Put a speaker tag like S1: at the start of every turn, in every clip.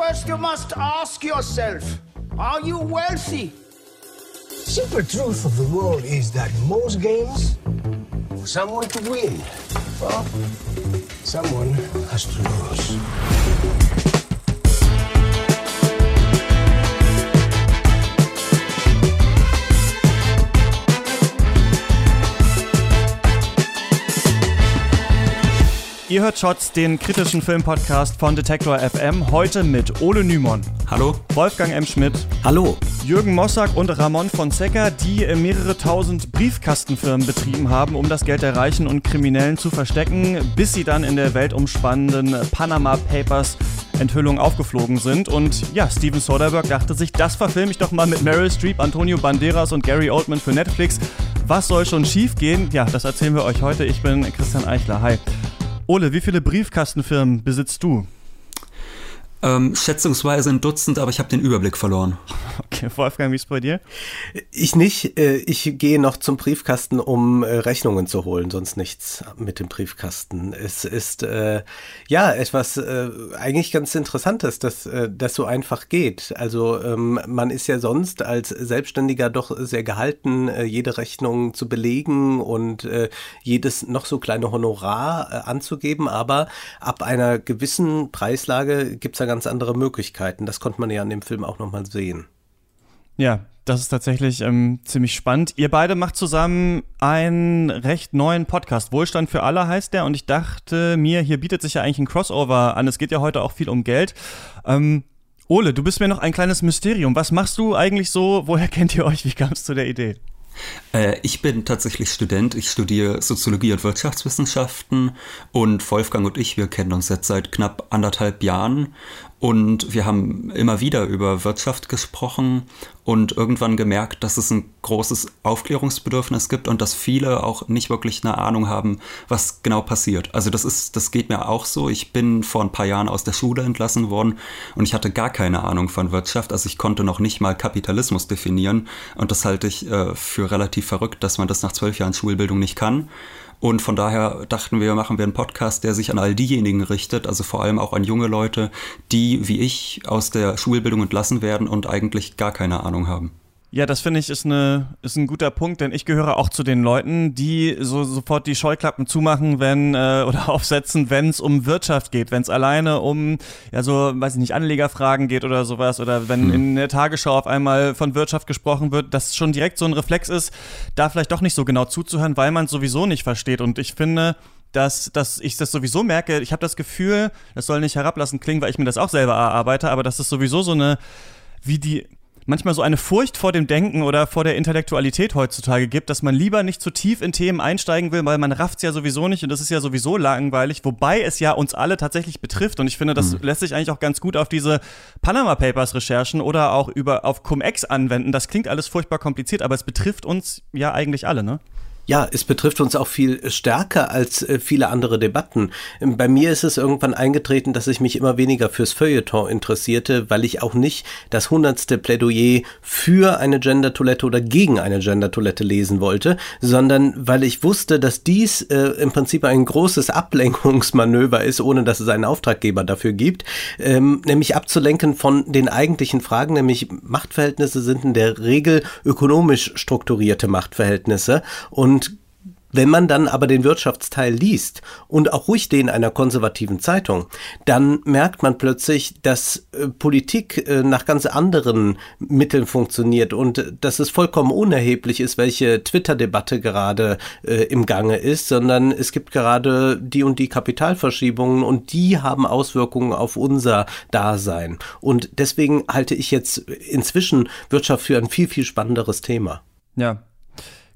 S1: First, you must ask yourself Are you wealthy?
S2: Simple truth of the world is that most games, for someone to win, well, someone has to lose.
S3: Ihr hört Shots, den kritischen Filmpodcast von Detektor FM, heute mit Ole Nymon.
S4: Hallo.
S3: Wolfgang M. Schmidt.
S4: Hallo.
S3: Jürgen Mossack und Ramon Fonseca, die mehrere tausend Briefkastenfirmen betrieben haben, um das Geld der Reichen und Kriminellen zu verstecken, bis sie dann in der weltumspannenden Panama Papers Enthüllung aufgeflogen sind. Und ja, Steven Soderbergh dachte sich, das verfilme ich doch mal mit Meryl Streep, Antonio Banderas und Gary Oldman für Netflix. Was soll schon schief gehen? Ja, das erzählen wir euch heute. Ich bin Christian Eichler. Hi. Ole, wie viele Briefkastenfirmen besitzt du?
S4: Ähm, schätzungsweise ein Dutzend, aber ich habe den Überblick verloren.
S3: Okay, Wolfgang, wie ist bei dir?
S5: Ich nicht. Äh, ich gehe noch zum Briefkasten, um äh, Rechnungen zu holen, sonst nichts mit dem Briefkasten. Es ist äh, ja etwas äh, eigentlich ganz Interessantes, dass äh, das so einfach geht. Also ähm, man ist ja sonst als Selbstständiger doch sehr gehalten, äh, jede Rechnung zu belegen und äh, jedes noch so kleine Honorar äh, anzugeben. Aber ab einer gewissen Preislage gibt es da ganz andere Möglichkeiten. Das konnte man ja an dem Film auch nochmal sehen.
S3: Ja, das ist tatsächlich ähm, ziemlich spannend. Ihr beide macht zusammen einen recht neuen Podcast. Wohlstand für alle heißt der. Und ich dachte mir, hier bietet sich ja eigentlich ein Crossover an. Es geht ja heute auch viel um Geld. Ähm, Ole, du bist mir noch ein kleines Mysterium. Was machst du eigentlich so? Woher kennt ihr euch? Wie kam es zu der Idee?
S4: Äh, ich bin tatsächlich Student. Ich studiere Soziologie und Wirtschaftswissenschaften und Wolfgang und ich, wir kennen uns jetzt seit knapp anderthalb Jahren und wir haben immer wieder über Wirtschaft gesprochen und irgendwann gemerkt, dass es ein großes Aufklärungsbedürfnis gibt und dass viele auch nicht wirklich eine Ahnung haben, was genau passiert. Also das ist, das geht mir auch so. Ich bin vor ein paar Jahren aus der Schule entlassen worden und ich hatte gar keine Ahnung von Wirtschaft. Also ich konnte noch nicht mal Kapitalismus definieren und das halte ich äh, für relativ verrückt, dass man das nach zwölf Jahren Schulbildung nicht kann. Und von daher dachten wir, machen wir einen Podcast, der sich an all diejenigen richtet, also vor allem auch an junge Leute, die wie ich aus der Schulbildung entlassen werden und eigentlich gar keine Ahnung haben.
S3: Ja, das finde ich ist, eine, ist ein guter Punkt, denn ich gehöre auch zu den Leuten, die so sofort die Scheuklappen zumachen, wenn äh, oder aufsetzen, wenn es um Wirtschaft geht, wenn es alleine um ja so, weiß ich nicht, Anlegerfragen geht oder sowas oder wenn hm. in der Tagesschau auf einmal von Wirtschaft gesprochen wird, dass schon direkt so ein Reflex ist, da vielleicht doch nicht so genau zuzuhören, weil man es sowieso nicht versteht. Und ich finde, dass, dass ich das sowieso merke, ich habe das Gefühl, das soll nicht herablassend klingen, weil ich mir das auch selber erarbeite, aber das ist sowieso so eine, wie die manchmal so eine Furcht vor dem Denken oder vor der Intellektualität heutzutage gibt, dass man lieber nicht zu tief in Themen einsteigen will, weil man rafft's ja sowieso nicht und das ist ja sowieso langweilig, wobei es ja uns alle tatsächlich betrifft und ich finde, das mhm. lässt sich eigentlich auch ganz gut auf diese Panama Papers Recherchen oder auch über auf Cum-Ex anwenden. Das klingt alles furchtbar kompliziert, aber es betrifft uns ja eigentlich alle, ne?
S5: Ja, es betrifft uns auch viel stärker als äh, viele andere Debatten. Bei mir ist es irgendwann eingetreten, dass ich mich immer weniger fürs Feuilleton interessierte, weil ich auch nicht das hundertste Plädoyer für eine Gender-Toilette oder gegen eine Gender-Toilette lesen wollte, sondern weil ich wusste, dass dies äh, im Prinzip ein großes Ablenkungsmanöver ist, ohne dass es einen Auftraggeber dafür gibt, ähm, nämlich abzulenken von den eigentlichen Fragen, nämlich Machtverhältnisse sind in der Regel ökonomisch strukturierte Machtverhältnisse und wenn man dann aber den Wirtschaftsteil liest und auch ruhig den einer konservativen Zeitung, dann merkt man plötzlich, dass äh, Politik äh, nach ganz anderen Mitteln funktioniert und dass es vollkommen unerheblich ist, welche Twitter-Debatte gerade äh, im Gange ist, sondern es gibt gerade die und die Kapitalverschiebungen und die haben Auswirkungen auf unser Dasein. Und deswegen halte ich jetzt inzwischen Wirtschaft für ein viel, viel spannenderes Thema.
S3: Ja,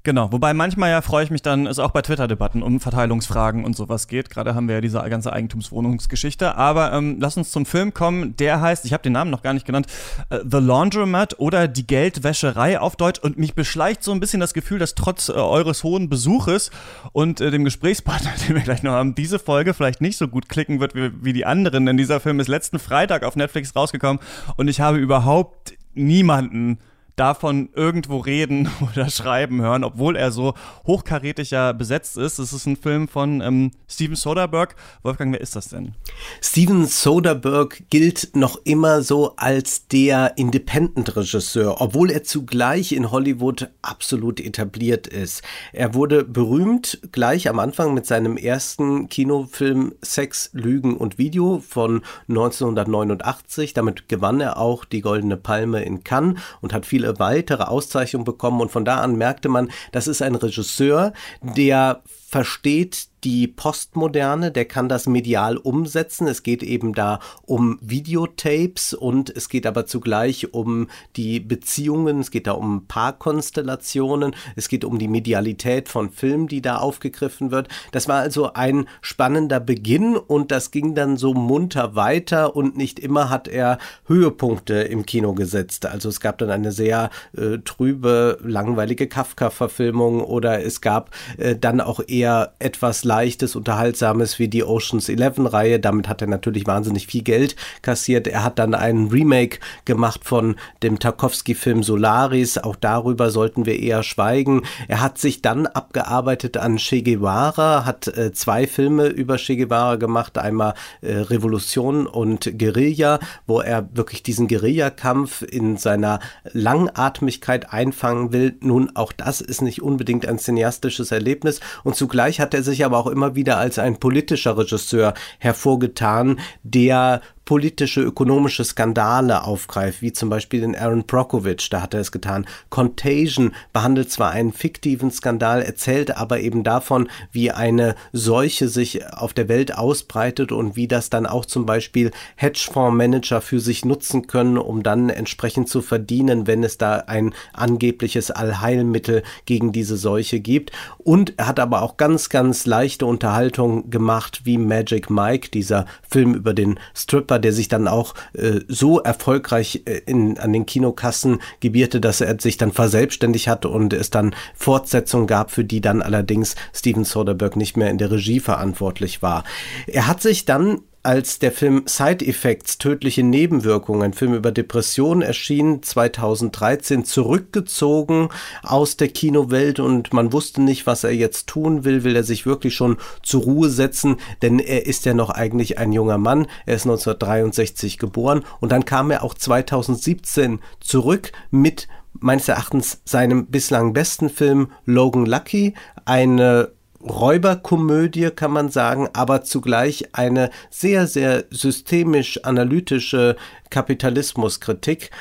S3: Genau, wobei manchmal ja freue ich mich dann, es auch bei Twitter-Debatten um Verteilungsfragen und sowas geht. Gerade haben wir ja diese ganze Eigentumswohnungsgeschichte. Aber ähm, lass uns zum Film kommen. Der heißt, ich habe den Namen noch gar nicht genannt, äh, The Laundromat oder Die Geldwäscherei auf Deutsch. Und mich beschleicht so ein bisschen das Gefühl, dass trotz äh, eures hohen Besuches und äh, dem Gesprächspartner, den wir gleich noch haben, diese Folge vielleicht nicht so gut klicken wird wie, wie die anderen. Denn dieser Film ist letzten Freitag auf Netflix rausgekommen und ich habe überhaupt niemanden davon irgendwo reden oder schreiben hören, obwohl er so hochkarätig ja besetzt ist. Es ist ein Film von ähm, Steven Soderbergh. Wolfgang, wer ist das denn?
S5: Steven Soderbergh gilt noch immer so als der Independent-Regisseur, obwohl er zugleich in Hollywood absolut etabliert ist. Er wurde berühmt gleich am Anfang mit seinem ersten Kinofilm Sex, Lügen und Video von 1989. Damit gewann er auch die Goldene Palme in Cannes und hat viele viele weitere Auszeichnungen bekommen. Und von da an merkte man, das ist ein Regisseur, der versteht die Postmoderne, der kann das medial umsetzen. Es geht eben da um Videotapes und es geht aber zugleich um die Beziehungen, es geht da um Paarkonstellationen, es geht um die Medialität von Filmen, die da aufgegriffen wird. Das war also ein spannender Beginn und das ging dann so munter weiter und nicht immer hat er Höhepunkte im Kino gesetzt. Also es gab dann eine sehr äh, trübe, langweilige Kafka-Verfilmung oder es gab äh, dann auch eher etwas leichtes, unterhaltsames wie die Oceans 11 Reihe. Damit hat er natürlich wahnsinnig viel Geld kassiert. Er hat dann einen Remake gemacht von dem Tarkovsky-Film Solaris. Auch darüber sollten wir eher schweigen. Er hat sich dann abgearbeitet an Che Guevara, hat äh, zwei Filme über Che Guevara gemacht. Einmal äh, Revolution und Guerilla, wo er wirklich diesen Guerillakampf in seiner Langatmigkeit einfangen will. Nun, auch das ist nicht unbedingt ein cineastisches Erlebnis. Und zugleich hat er sich aber auch immer wieder als ein politischer Regisseur hervorgetan, der politische, ökonomische Skandale aufgreift, wie zum Beispiel den Aaron Brockovich, da hat er es getan. Contagion behandelt zwar einen fiktiven Skandal, erzählt aber eben davon, wie eine Seuche sich auf der Welt ausbreitet und wie das dann auch zum Beispiel Hedgefondsmanager für sich nutzen können, um dann entsprechend zu verdienen, wenn es da ein angebliches Allheilmittel gegen diese Seuche gibt. Und er hat aber auch ganz, ganz leichte Unterhaltung gemacht, wie Magic Mike, dieser Film über den Stripper Rapper, der sich dann auch äh, so erfolgreich äh, in, an den Kinokassen gebierte, dass er sich dann verselbstständigt hat und es dann Fortsetzungen gab, für die dann allerdings Steven Soderbergh nicht mehr in der Regie verantwortlich war. Er hat sich dann als der Film Side Effects, tödliche Nebenwirkungen, ein Film über Depressionen erschien, 2013 zurückgezogen aus der Kinowelt und man wusste nicht, was er jetzt tun will. Will er sich wirklich schon zur Ruhe setzen? Denn er ist ja noch eigentlich ein junger Mann. Er ist 1963 geboren und dann kam er auch 2017 zurück mit meines Erachtens seinem bislang besten Film Logan Lucky, eine Räuberkomödie, kann man sagen, aber zugleich eine sehr, sehr systemisch-analytische Kapitalismuskritik.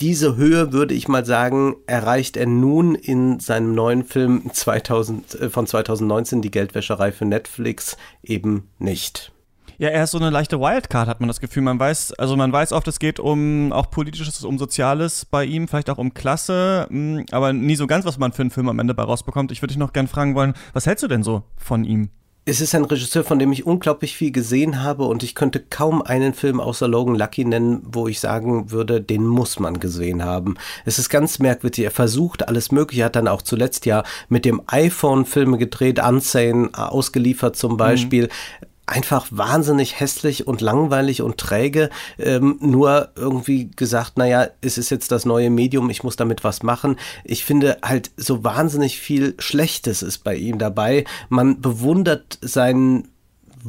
S5: Diese Höhe, würde ich mal sagen, erreicht er nun in seinem neuen Film 2000, äh, von 2019, Die Geldwäscherei für Netflix, eben nicht.
S3: Ja, er ist so eine leichte Wildcard, hat man das Gefühl. Man weiß, also man weiß oft, es geht um auch politisches, um Soziales bei ihm, vielleicht auch um Klasse, mm, aber nie so ganz, was man für einen Film am Ende bei rausbekommt. Ich würde dich noch gern fragen wollen, was hältst du denn so von ihm?
S5: Es ist ein Regisseur, von dem ich unglaublich viel gesehen habe und ich könnte kaum einen Film außer Logan Lucky nennen, wo ich sagen würde, den muss man gesehen haben. Es ist ganz merkwürdig. Er versucht alles Mögliche, hat dann auch zuletzt ja mit dem iPhone Filme gedreht, Unsane ausgeliefert zum mhm. Beispiel. Mhm einfach wahnsinnig hässlich und langweilig und träge. Ähm, nur irgendwie gesagt, naja, es ist jetzt das neue Medium, ich muss damit was machen. Ich finde halt so wahnsinnig viel Schlechtes ist bei ihm dabei. Man bewundert seinen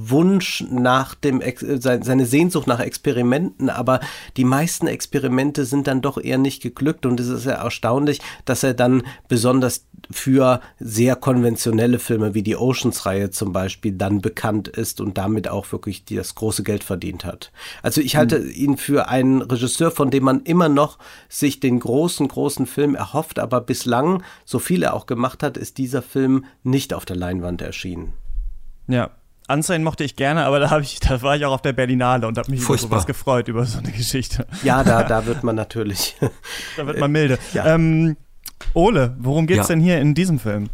S5: Wunsch nach dem, seine Sehnsucht nach Experimenten, aber die meisten Experimente sind dann doch eher nicht geglückt und es ist ja erstaunlich, dass er dann besonders für sehr konventionelle Filme wie die Oceans-Reihe zum Beispiel dann bekannt ist und damit auch wirklich das große Geld verdient hat. Also ich halte mhm. ihn für einen Regisseur, von dem man immer noch sich den großen, großen Film erhofft, aber bislang, so viel er auch gemacht hat, ist dieser Film nicht auf der Leinwand erschienen.
S3: Ja, Anzeigen mochte ich gerne, aber da, ich, da war ich auch auf der Berlinale und habe mich über sowas gefreut, über so eine Geschichte.
S5: Ja, da, da wird man natürlich.
S3: da wird man milde. Ja. Ähm, Ole, worum geht's ja. denn hier in diesem Film?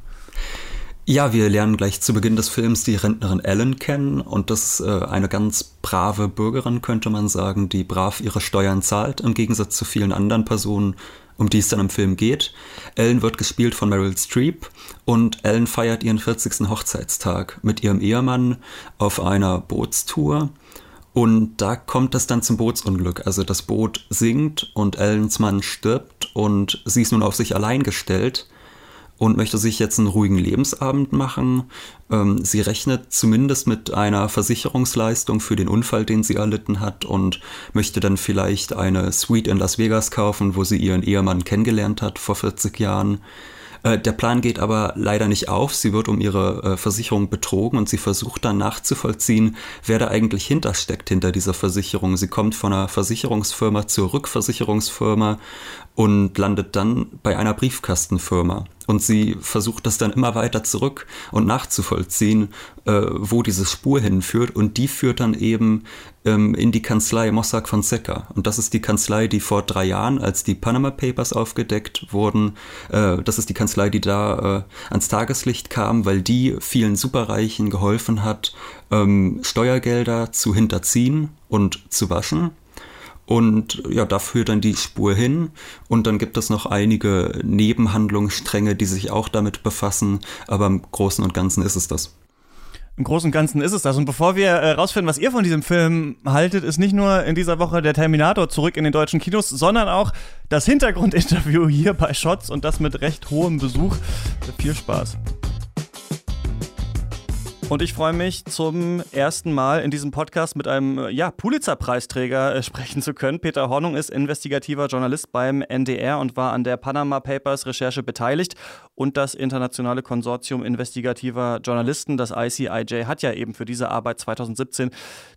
S4: Ja, wir lernen gleich zu Beginn des Films die Rentnerin Ellen kennen und das ist äh, eine ganz brave Bürgerin, könnte man sagen, die brav ihre Steuern zahlt, im Gegensatz zu vielen anderen Personen, um die es dann im Film geht. Ellen wird gespielt von Meryl Streep und Ellen feiert ihren 40. Hochzeitstag mit ihrem Ehemann auf einer Bootstour Und da kommt es dann zum Bootsunglück. Also das Boot sinkt und Ellens Mann stirbt und sie ist nun auf sich allein gestellt und möchte sich jetzt einen ruhigen Lebensabend machen. Ähm, sie rechnet zumindest mit einer Versicherungsleistung für den Unfall, den sie erlitten hat und möchte dann vielleicht eine Suite in Las Vegas kaufen, wo sie ihren Ehemann kennengelernt hat vor 40 Jahren. Äh, der Plan geht aber leider nicht auf. Sie wird um ihre äh, Versicherung betrogen und sie versucht dann nachzuvollziehen, wer da eigentlich hintersteckt hinter dieser Versicherung. Sie kommt von einer Versicherungsfirma zur Rückversicherungsfirma und landet dann bei einer Briefkastenfirma. Und sie versucht das dann immer weiter zurück und nachzuvollziehen, äh, wo diese Spur hinführt. Und die führt dann eben ähm, in die Kanzlei Mossack Fonseca. Und das ist die Kanzlei, die vor drei Jahren, als die Panama Papers aufgedeckt wurden, äh, das ist die Kanzlei, die da äh, ans Tageslicht kam, weil die vielen Superreichen geholfen hat, ähm, Steuergelder zu hinterziehen und zu waschen. Und ja, da führt dann die Spur hin. Und dann gibt es noch einige Nebenhandlungsstränge, die sich auch damit befassen. Aber im Großen und Ganzen ist es das.
S3: Im Großen und Ganzen ist es das. Und bevor wir äh, rausfinden, was ihr von diesem Film haltet, ist nicht nur in dieser Woche der Terminator zurück in den deutschen Kinos, sondern auch das Hintergrundinterview hier bei Shots und das mit recht hohem Besuch. Viel Spaß. Und ich freue mich zum ersten Mal in diesem Podcast mit einem ja, Pulitzer-Preisträger äh, sprechen zu können. Peter Hornung ist investigativer Journalist beim NDR und war an der Panama Papers Recherche beteiligt. Und das internationale Konsortium investigativer Journalisten, das ICIJ, hat ja eben für diese Arbeit 2017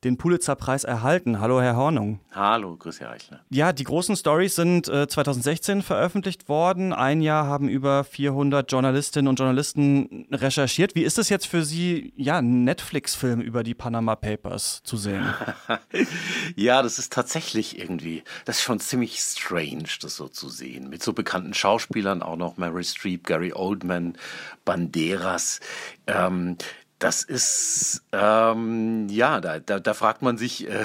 S3: den Pulitzer-Preis erhalten. Hallo, Herr Hornung.
S6: Hallo, grüß Herr Eichler.
S3: Ja, die großen Stories sind äh, 2016 veröffentlicht worden. Ein Jahr haben über 400 Journalistinnen und Journalisten recherchiert. Wie ist es jetzt für Sie, ja, einen Netflix-Film über die Panama Papers zu sehen.
S6: ja, das ist tatsächlich irgendwie, das ist schon ziemlich strange, das so zu sehen. Mit so bekannten Schauspielern auch noch Mary Streep, Gary Oldman, Banderas. Ähm, das ist, ähm, ja, da, da, da fragt man sich, äh,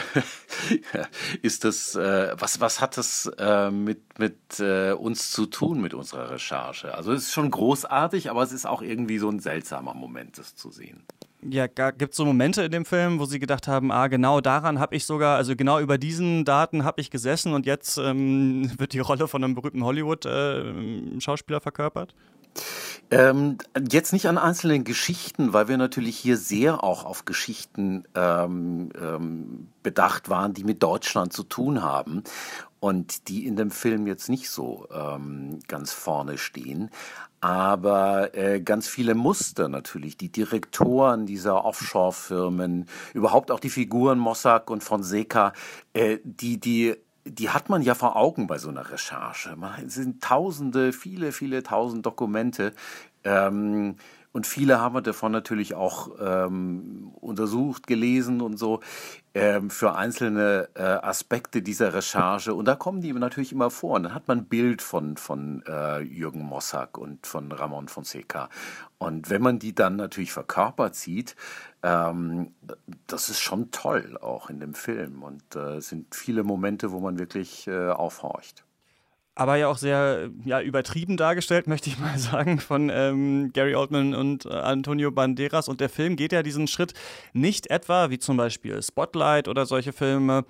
S6: ist das, äh, was, was hat das äh, mit, mit äh, uns zu tun, mit unserer Recherche? Also es ist schon großartig, aber es ist auch irgendwie so ein seltsamer Moment, das zu sehen
S3: ja, gibt es so Momente in dem Film, wo Sie gedacht haben, ah, genau daran habe ich sogar, also genau über diesen Daten habe ich gesessen und jetzt ähm, wird die Rolle von einem berühmten Hollywood-Schauspieler äh, verkörpert?
S6: Ähm, jetzt nicht an einzelnen Geschichten, weil wir natürlich hier sehr auch auf Geschichten ähm, ähm, bedacht waren, die mit Deutschland zu tun haben und die in dem Film jetzt nicht so ähm, ganz vorne stehen. Aber äh, ganz viele Muster natürlich, die Direktoren dieser Offshore-Firmen, überhaupt auch die Figuren Mossack und Fonseca, äh, die, die die hat man ja vor Augen bei so einer Recherche. Es sind tausende, viele, viele tausend Dokumente. Ähm, und viele haben wir davon natürlich auch ähm, untersucht, gelesen und so ähm, für einzelne äh, Aspekte dieser Recherche. Und da kommen die natürlich immer vor. Und dann hat man ein Bild von, von äh, Jürgen Mossack und von Ramon Fonseca. Und wenn man die dann natürlich verkörpert sieht, ähm, das ist schon toll auch in dem Film. Und äh, es sind viele Momente, wo man wirklich äh, aufhorcht
S3: aber ja auch sehr ja, übertrieben dargestellt, möchte ich mal sagen, von ähm, Gary Oldman und äh, Antonio Banderas. Und der Film geht ja diesen Schritt nicht etwa, wie zum Beispiel Spotlight oder solche Filme,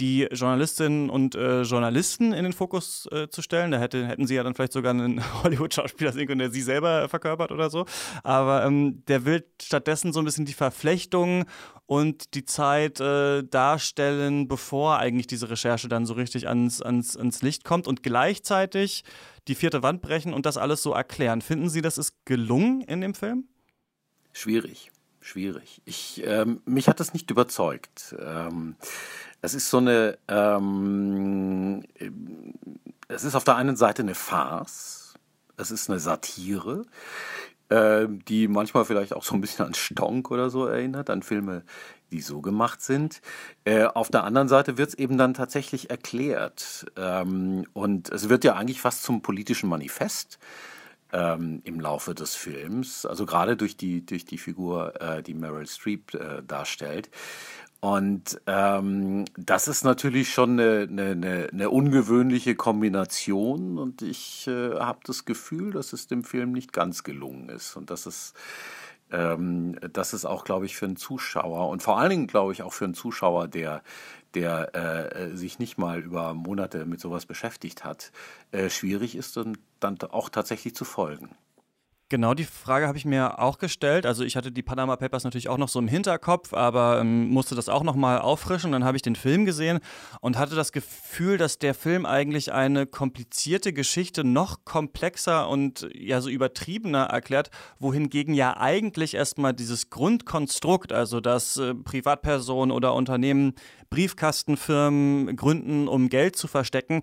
S3: die Journalistinnen und äh, Journalisten in den Fokus äh, zu stellen. Da hätte, hätten sie ja dann vielleicht sogar einen Hollywood-Schauspieler sehen können, der sie selber verkörpert oder so. Aber ähm, der will stattdessen so ein bisschen die Verflechtung und die Zeit äh, darstellen, bevor eigentlich diese Recherche dann so richtig ans, ans, ans Licht kommt und gleichzeitig die vierte Wand brechen und das alles so erklären. Finden Sie, das ist gelungen in dem Film?
S6: Schwierig, schwierig. Ich, ähm, mich hat das nicht überzeugt. Ähm, es ist so eine, ähm, es ist auf der einen Seite eine Farce, es ist eine Satire, äh, die manchmal vielleicht auch so ein bisschen an Stonk oder so erinnert, an Filme, die so gemacht sind. Äh, auf der anderen Seite wird es eben dann tatsächlich erklärt. Ähm, und es wird ja eigentlich fast zum politischen Manifest ähm, im Laufe des Films, also gerade durch die, durch die Figur, äh, die Meryl Streep äh, darstellt. Und ähm, das ist natürlich schon eine, eine, eine ungewöhnliche Kombination und ich äh, habe das Gefühl, dass es dem Film nicht ganz gelungen ist und dass es ähm, das ist auch, glaube ich, für einen Zuschauer und vor allen Dingen, glaube ich, auch für einen Zuschauer, der der äh, sich nicht mal über Monate mit sowas beschäftigt hat, äh, schwierig ist und dann auch tatsächlich zu folgen.
S3: Genau die Frage habe ich mir auch gestellt. Also ich hatte die Panama Papers natürlich auch noch so im Hinterkopf, aber ähm, musste das auch noch mal auffrischen. Dann habe ich den Film gesehen und hatte das Gefühl, dass der Film eigentlich eine komplizierte Geschichte noch komplexer und ja so übertriebener erklärt, wohingegen ja eigentlich erstmal dieses Grundkonstrukt, also dass äh, Privatpersonen oder Unternehmen Briefkastenfirmen gründen, um Geld zu verstecken,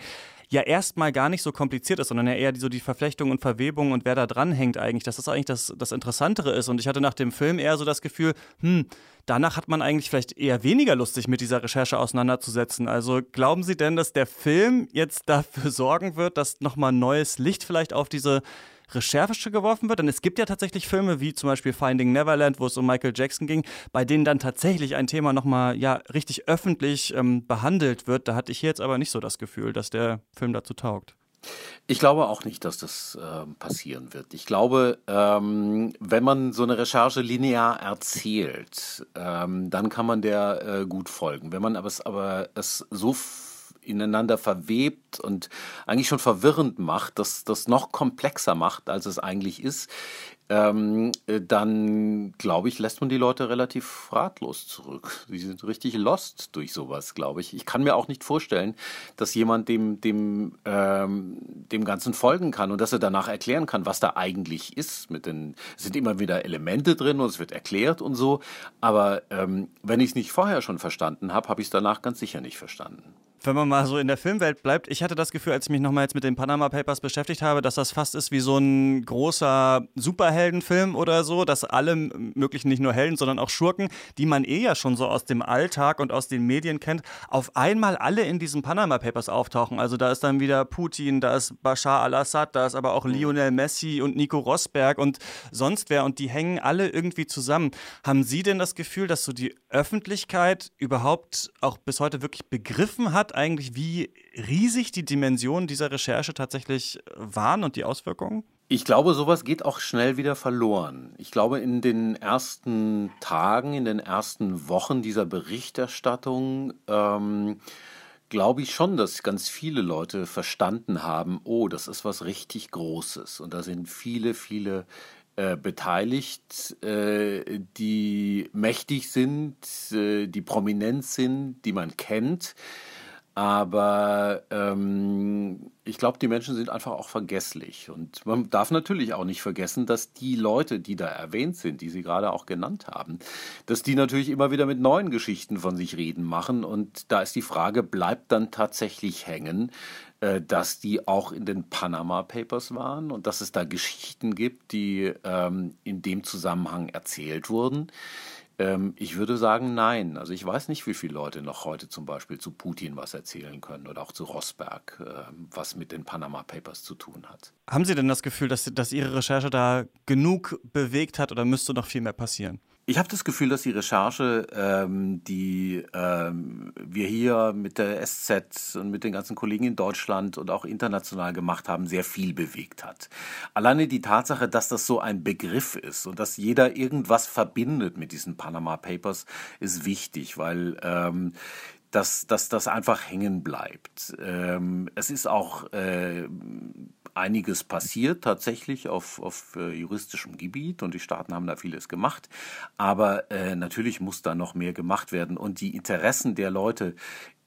S3: ja erstmal gar nicht so kompliziert ist, sondern ja eher so die Verflechtung und Verwebung und wer da dran hängt eigentlich, dass das eigentlich das, das Interessantere ist. Und ich hatte nach dem Film eher so das Gefühl, hm, danach hat man eigentlich vielleicht eher weniger Lust, sich mit dieser Recherche auseinanderzusetzen. Also glauben Sie denn, dass der Film jetzt dafür sorgen wird, dass nochmal neues Licht vielleicht auf diese Recherche geworfen wird. Denn es gibt ja tatsächlich Filme wie zum Beispiel Finding Neverland, wo es um Michael Jackson ging, bei denen dann tatsächlich ein Thema nochmal ja richtig öffentlich ähm, behandelt wird. Da hatte ich jetzt aber nicht so das Gefühl, dass der Film dazu taugt.
S6: Ich glaube auch nicht, dass das äh, passieren wird. Ich glaube, ähm, wenn man so eine Recherche linear erzählt, ähm, dann kann man der äh, gut folgen. Wenn man aber es, aber es so ineinander verwebt und eigentlich schon verwirrend macht, dass das noch komplexer macht, als es eigentlich ist, ähm, äh, dann glaube ich, lässt man die Leute relativ ratlos zurück. Sie sind richtig lost durch sowas, glaube ich. Ich kann mir auch nicht vorstellen, dass jemand dem, dem, ähm, dem Ganzen folgen kann und dass er danach erklären kann, was da eigentlich ist. Mit den, es sind immer wieder Elemente drin und es wird erklärt und so. Aber ähm, wenn ich es nicht vorher schon verstanden habe, habe ich es danach ganz sicher nicht verstanden
S3: wenn man mal so in der Filmwelt bleibt, ich hatte das Gefühl, als ich mich nochmal jetzt mit den Panama Papers beschäftigt habe, dass das fast ist wie so ein großer Superheldenfilm oder so, dass alle möglichen nicht nur Helden, sondern auch Schurken, die man eh ja schon so aus dem Alltag und aus den Medien kennt, auf einmal alle in diesen Panama Papers auftauchen. Also da ist dann wieder Putin, da ist Bashar al-Assad, da ist aber auch Lionel Messi und Nico Rosberg und sonst wer und die hängen alle irgendwie zusammen. Haben Sie denn das Gefühl, dass so die Öffentlichkeit überhaupt auch bis heute wirklich begriffen hat, eigentlich, wie riesig die Dimensionen dieser Recherche tatsächlich waren und die Auswirkungen?
S6: Ich glaube, sowas geht auch schnell wieder verloren. Ich glaube, in den ersten Tagen, in den ersten Wochen dieser Berichterstattung, ähm, glaube ich schon, dass ganz viele Leute verstanden haben, oh, das ist was richtig Großes. Und da sind viele, viele äh, beteiligt, äh, die mächtig sind, äh, die prominent sind, die man kennt. Aber ähm, ich glaube, die Menschen sind einfach auch vergesslich. Und man darf natürlich auch nicht vergessen, dass die Leute, die da erwähnt sind, die Sie gerade auch genannt haben, dass die natürlich immer wieder mit neuen Geschichten von sich reden machen. Und da ist die Frage, bleibt dann tatsächlich hängen, äh, dass die auch in den Panama Papers waren und dass es da Geschichten gibt, die ähm, in dem Zusammenhang erzählt wurden. Ähm, ich würde sagen, nein. Also ich weiß nicht, wie viele Leute noch heute zum Beispiel zu Putin was erzählen können oder auch zu Rosberg, äh, was mit den Panama Papers zu tun hat.
S3: Haben Sie denn das Gefühl, dass, dass Ihre Recherche da genug bewegt hat oder müsste noch viel mehr passieren?
S6: Ich habe das Gefühl, dass die Recherche, ähm, die ähm, wir hier mit der SZ und mit den ganzen Kollegen in Deutschland und auch international gemacht haben, sehr viel bewegt hat. Alleine die Tatsache, dass das so ein Begriff ist und dass jeder irgendwas verbindet mit diesen Panama Papers, ist wichtig, weil ähm, dass, dass das einfach hängen bleibt. Ähm, es ist auch äh, einiges passiert tatsächlich auf, auf äh, juristischem Gebiet und die Staaten haben da vieles gemacht. Aber äh, natürlich muss da noch mehr gemacht werden und die Interessen der Leute,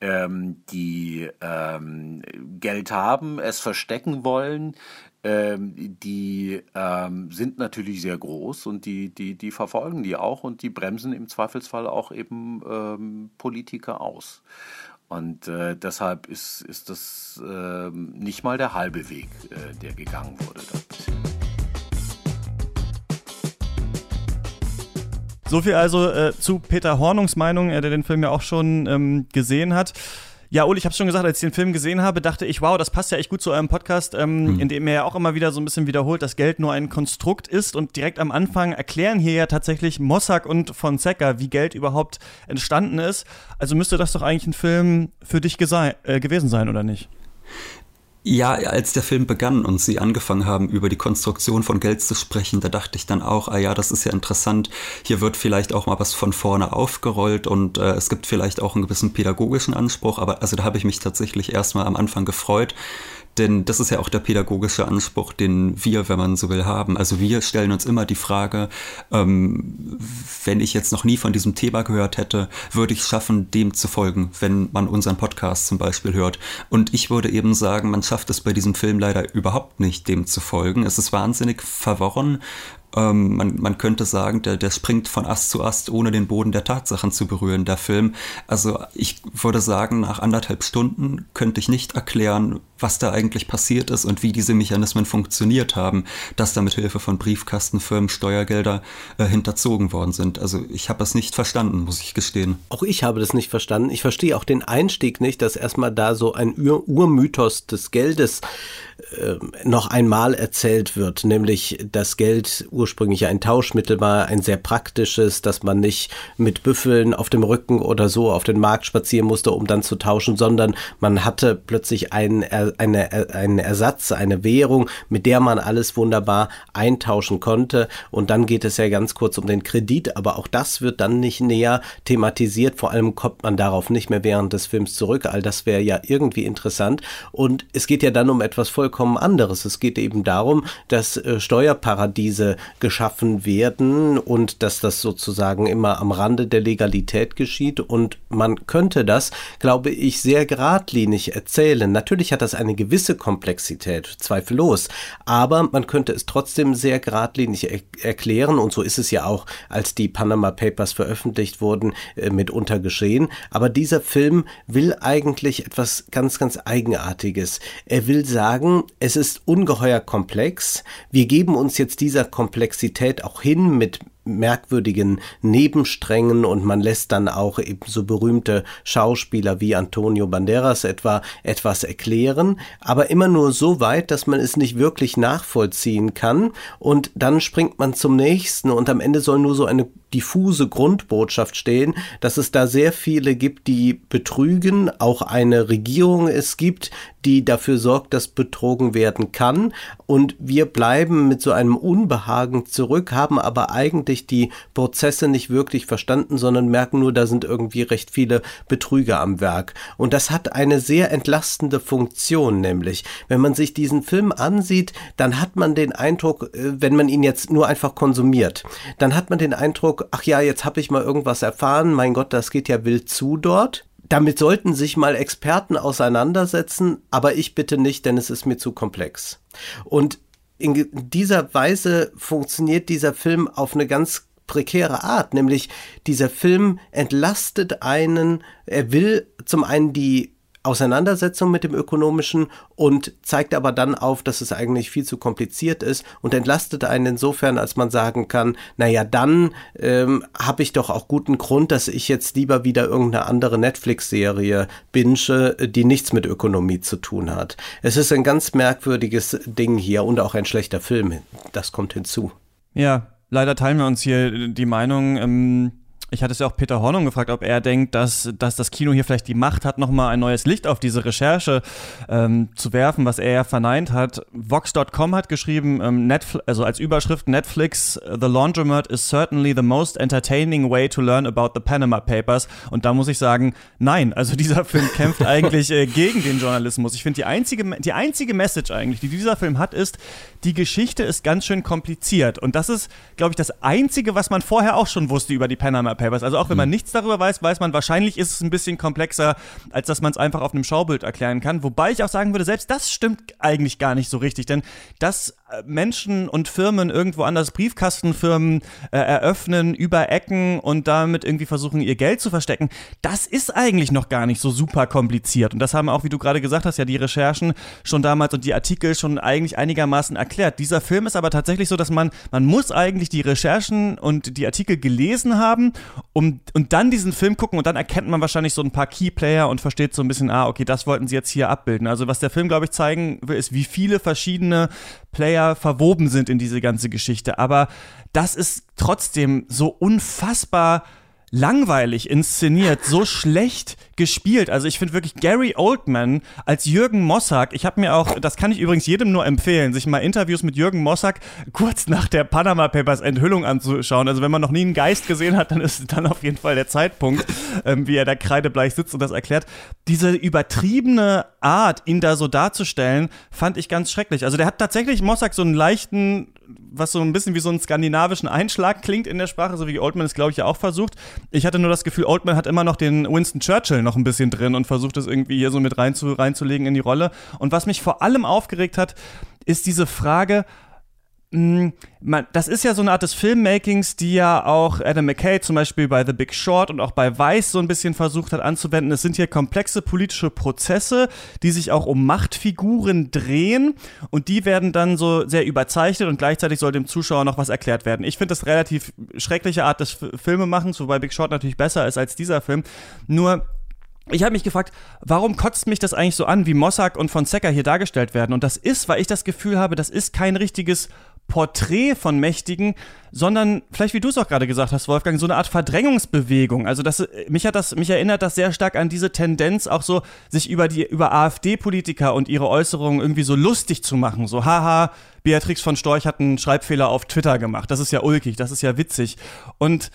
S6: ähm, die ähm, Geld haben, es verstecken wollen, ähm, die ähm, sind natürlich sehr groß und die, die, die verfolgen die auch und die bremsen im Zweifelsfall auch eben ähm, Politiker aus. Und äh, deshalb ist, ist das äh, nicht mal der halbe Weg, äh, der gegangen wurde.
S3: So viel also äh, zu Peter Hornungs Meinung, äh, der den Film ja auch schon ähm, gesehen hat. Ja, Uli, ich habe schon gesagt, als ich den Film gesehen habe, dachte ich, wow, das passt ja echt gut zu eurem Podcast, ähm, mhm. in dem er ja auch immer wieder so ein bisschen wiederholt, dass Geld nur ein Konstrukt ist. Und direkt am Anfang erklären hier ja tatsächlich Mossack und Fonseca, wie Geld überhaupt entstanden ist. Also müsste das doch eigentlich ein Film für dich äh, gewesen sein, oder nicht?
S4: Ja, als der Film begann und sie angefangen haben, über die Konstruktion von Geld zu sprechen, da dachte ich dann auch, ah ja, das ist ja interessant. Hier wird vielleicht auch mal was von vorne aufgerollt und äh, es gibt vielleicht auch einen gewissen pädagogischen Anspruch, aber also da habe ich mich tatsächlich erstmal am Anfang gefreut, denn das ist ja auch der pädagogische Anspruch, den wir, wenn man so will, haben. Also wir stellen uns immer die Frage, ähm, wenn ich jetzt noch nie von diesem Thema gehört hätte, würde ich schaffen, dem zu folgen, wenn man unseren Podcast zum Beispiel hört. Und ich würde eben sagen, man schafft es bei diesem Film leider überhaupt nicht, dem zu folgen. Es ist wahnsinnig verworren ähm, man, man könnte sagen, der, der springt von Ast zu Ast, ohne den Boden der Tatsachen zu berühren, der Film. Also ich würde sagen, nach anderthalb Stunden könnte ich nicht erklären, was da eigentlich passiert ist und wie diese Mechanismen funktioniert haben, dass da mit Hilfe von Briefkastenfirmen Steuergelder äh, hinterzogen worden sind. Also ich habe das nicht verstanden, muss ich gestehen.
S5: Auch ich habe das nicht verstanden. Ich verstehe auch den Einstieg nicht, dass erstmal da so ein Ur Urmythos des Geldes äh, noch einmal erzählt wird, nämlich das Geld ursprünglich ein Tauschmittel war, ein sehr praktisches, dass man nicht mit Büffeln auf dem Rücken oder so auf den Markt spazieren musste, um dann zu tauschen, sondern man hatte plötzlich einen, eine, einen Ersatz, eine Währung, mit der man alles wunderbar eintauschen konnte. Und dann geht es ja ganz kurz um den Kredit, aber auch das wird dann nicht näher thematisiert. Vor allem kommt man darauf nicht mehr während des Films zurück. All das wäre ja irgendwie interessant. Und es geht ja dann um etwas vollkommen anderes. Es geht eben darum, dass äh, Steuerparadiese geschaffen werden und dass das sozusagen immer am Rande der Legalität geschieht. Und man könnte das, glaube ich, sehr geradlinig erzählen. Natürlich hat das eine gewisse Komplexität, zweifellos, aber man könnte es trotzdem sehr geradlinig er erklären. Und so ist es ja auch, als die Panama Papers veröffentlicht wurden, äh, mitunter geschehen. Aber dieser Film will eigentlich etwas ganz, ganz Eigenartiges. Er will sagen, es ist ungeheuer komplex. Wir geben uns jetzt dieser Komplexität auch hin mit merkwürdigen Nebensträngen und man lässt dann auch eben so berühmte Schauspieler wie Antonio Banderas etwa etwas erklären, aber immer nur so weit, dass man es nicht wirklich nachvollziehen kann und dann springt man zum nächsten und am Ende soll nur so eine diffuse Grundbotschaft stehen, dass es da sehr viele gibt, die betrügen, auch eine Regierung es gibt, die dafür sorgt, dass betrogen werden kann und wir bleiben mit so einem Unbehagen zurück, haben aber eigentlich die Prozesse nicht wirklich verstanden, sondern merken nur, da sind irgendwie recht viele Betrüger am Werk. Und das hat eine sehr entlastende Funktion, nämlich, wenn man sich diesen Film ansieht, dann hat man den Eindruck, äh, wenn man ihn jetzt nur einfach konsumiert, dann hat man den Eindruck, ach ja, jetzt habe ich mal irgendwas erfahren, mein Gott, das geht ja wild zu dort. Damit sollten sich mal Experten auseinandersetzen, aber ich bitte nicht, denn es ist mir zu komplex. Und in dieser Weise funktioniert dieser Film auf eine ganz prekäre Art, nämlich dieser Film entlastet einen, er will zum einen die Auseinandersetzung mit dem Ökonomischen und zeigt aber dann auf, dass es eigentlich viel zu kompliziert ist und entlastet einen insofern, als man sagen kann, naja, dann ähm, habe ich doch auch guten Grund, dass ich jetzt lieber wieder irgendeine andere Netflix-Serie binge, die nichts mit Ökonomie zu tun hat. Es ist ein ganz merkwürdiges Ding hier und auch ein schlechter Film. Das kommt hinzu.
S3: Ja, leider teilen wir uns hier die Meinung. Ähm ich hatte es ja auch Peter Hornung gefragt, ob er denkt, dass, dass das Kino hier vielleicht die Macht hat, nochmal ein neues Licht auf diese Recherche ähm, zu werfen, was er ja verneint hat. Vox.com hat geschrieben, ähm, also als Überschrift Netflix, The Laundromat is certainly the most entertaining way to learn about the Panama Papers. Und da muss ich sagen, nein, also dieser Film kämpft eigentlich äh, gegen den Journalismus. Ich finde, die einzige, die einzige Message eigentlich, die dieser Film hat, ist, die Geschichte ist ganz schön kompliziert. Und das ist, glaube ich, das Einzige, was man vorher auch schon wusste über die Panama Papers. Also auch wenn man nichts darüber weiß, weiß man, wahrscheinlich ist es ein bisschen komplexer, als dass man es einfach auf einem Schaubild erklären kann. Wobei ich auch sagen würde, selbst das stimmt eigentlich gar nicht so richtig, denn dass Menschen und Firmen irgendwo anders Briefkastenfirmen äh, eröffnen über Ecken und damit irgendwie versuchen, ihr Geld zu verstecken, das ist eigentlich noch gar nicht so super kompliziert. Und das haben auch, wie du gerade gesagt hast, ja die Recherchen schon damals und die Artikel schon eigentlich einigermaßen erklärt. Dieser Film ist aber tatsächlich so, dass man, man muss eigentlich die Recherchen und die Artikel gelesen haben um, und dann diesen Film gucken und dann erkennt man wahrscheinlich so ein paar Keyplayer und versteht so ein bisschen, ah, okay, das wollten sie jetzt hier abbilden. Also was der Film, glaube ich, zeigen will, ist, wie viele verschiedene Player verwoben sind in diese ganze Geschichte. Aber das ist trotzdem so unfassbar langweilig inszeniert, so schlecht gespielt. Also ich finde wirklich Gary Oldman als Jürgen Mossack, ich habe mir auch, das kann ich übrigens jedem nur empfehlen, sich mal Interviews mit Jürgen Mossack kurz nach der Panama Papers Enthüllung anzuschauen. Also wenn man noch nie einen Geist gesehen hat, dann ist dann auf jeden Fall der Zeitpunkt, ähm, wie er da kreidebleich sitzt und das erklärt. Diese übertriebene Art, ihn da so darzustellen, fand ich ganz schrecklich. Also der hat tatsächlich Mossack so einen leichten was so ein bisschen wie so einen skandinavischen Einschlag klingt in der Sprache, so wie Oldman es, glaube ich, ja auch versucht. Ich hatte nur das Gefühl, Oldman hat immer noch den Winston Churchill noch ein bisschen drin und versucht es irgendwie hier so mit rein zu, reinzulegen in die Rolle. Und was mich vor allem aufgeregt hat, ist diese Frage, das ist ja so eine Art des Filmmakings, die ja auch Adam McKay zum Beispiel bei The Big Short und auch bei Vice so ein bisschen versucht hat anzuwenden. Es sind hier komplexe politische Prozesse, die sich auch um Machtfiguren drehen und die werden dann so sehr überzeichnet und gleichzeitig soll dem Zuschauer noch was erklärt werden. Ich finde das relativ schreckliche Art des Filmemachens, wobei Big Short natürlich besser ist als dieser Film. Nur ich habe mich gefragt, warum kotzt mich das eigentlich so an, wie Mossack und Fonseca hier dargestellt werden? Und das ist, weil ich das Gefühl habe, das ist kein richtiges Porträt von Mächtigen, sondern vielleicht wie du es auch gerade gesagt hast, Wolfgang, so eine Art Verdrängungsbewegung. Also das, mich hat das, mich erinnert das sehr stark an diese Tendenz, auch so sich über die über AfD-Politiker und ihre Äußerungen irgendwie so lustig zu machen. So, haha, Beatrix von Storch hat einen Schreibfehler auf Twitter gemacht. Das ist ja ulkig, das ist ja witzig. Und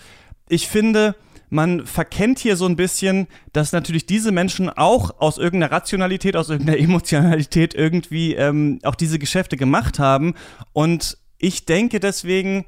S3: ich finde, man verkennt hier so ein bisschen, dass natürlich diese Menschen auch aus irgendeiner Rationalität, aus irgendeiner Emotionalität irgendwie ähm, auch diese Geschäfte gemacht haben. Und ich denke deswegen,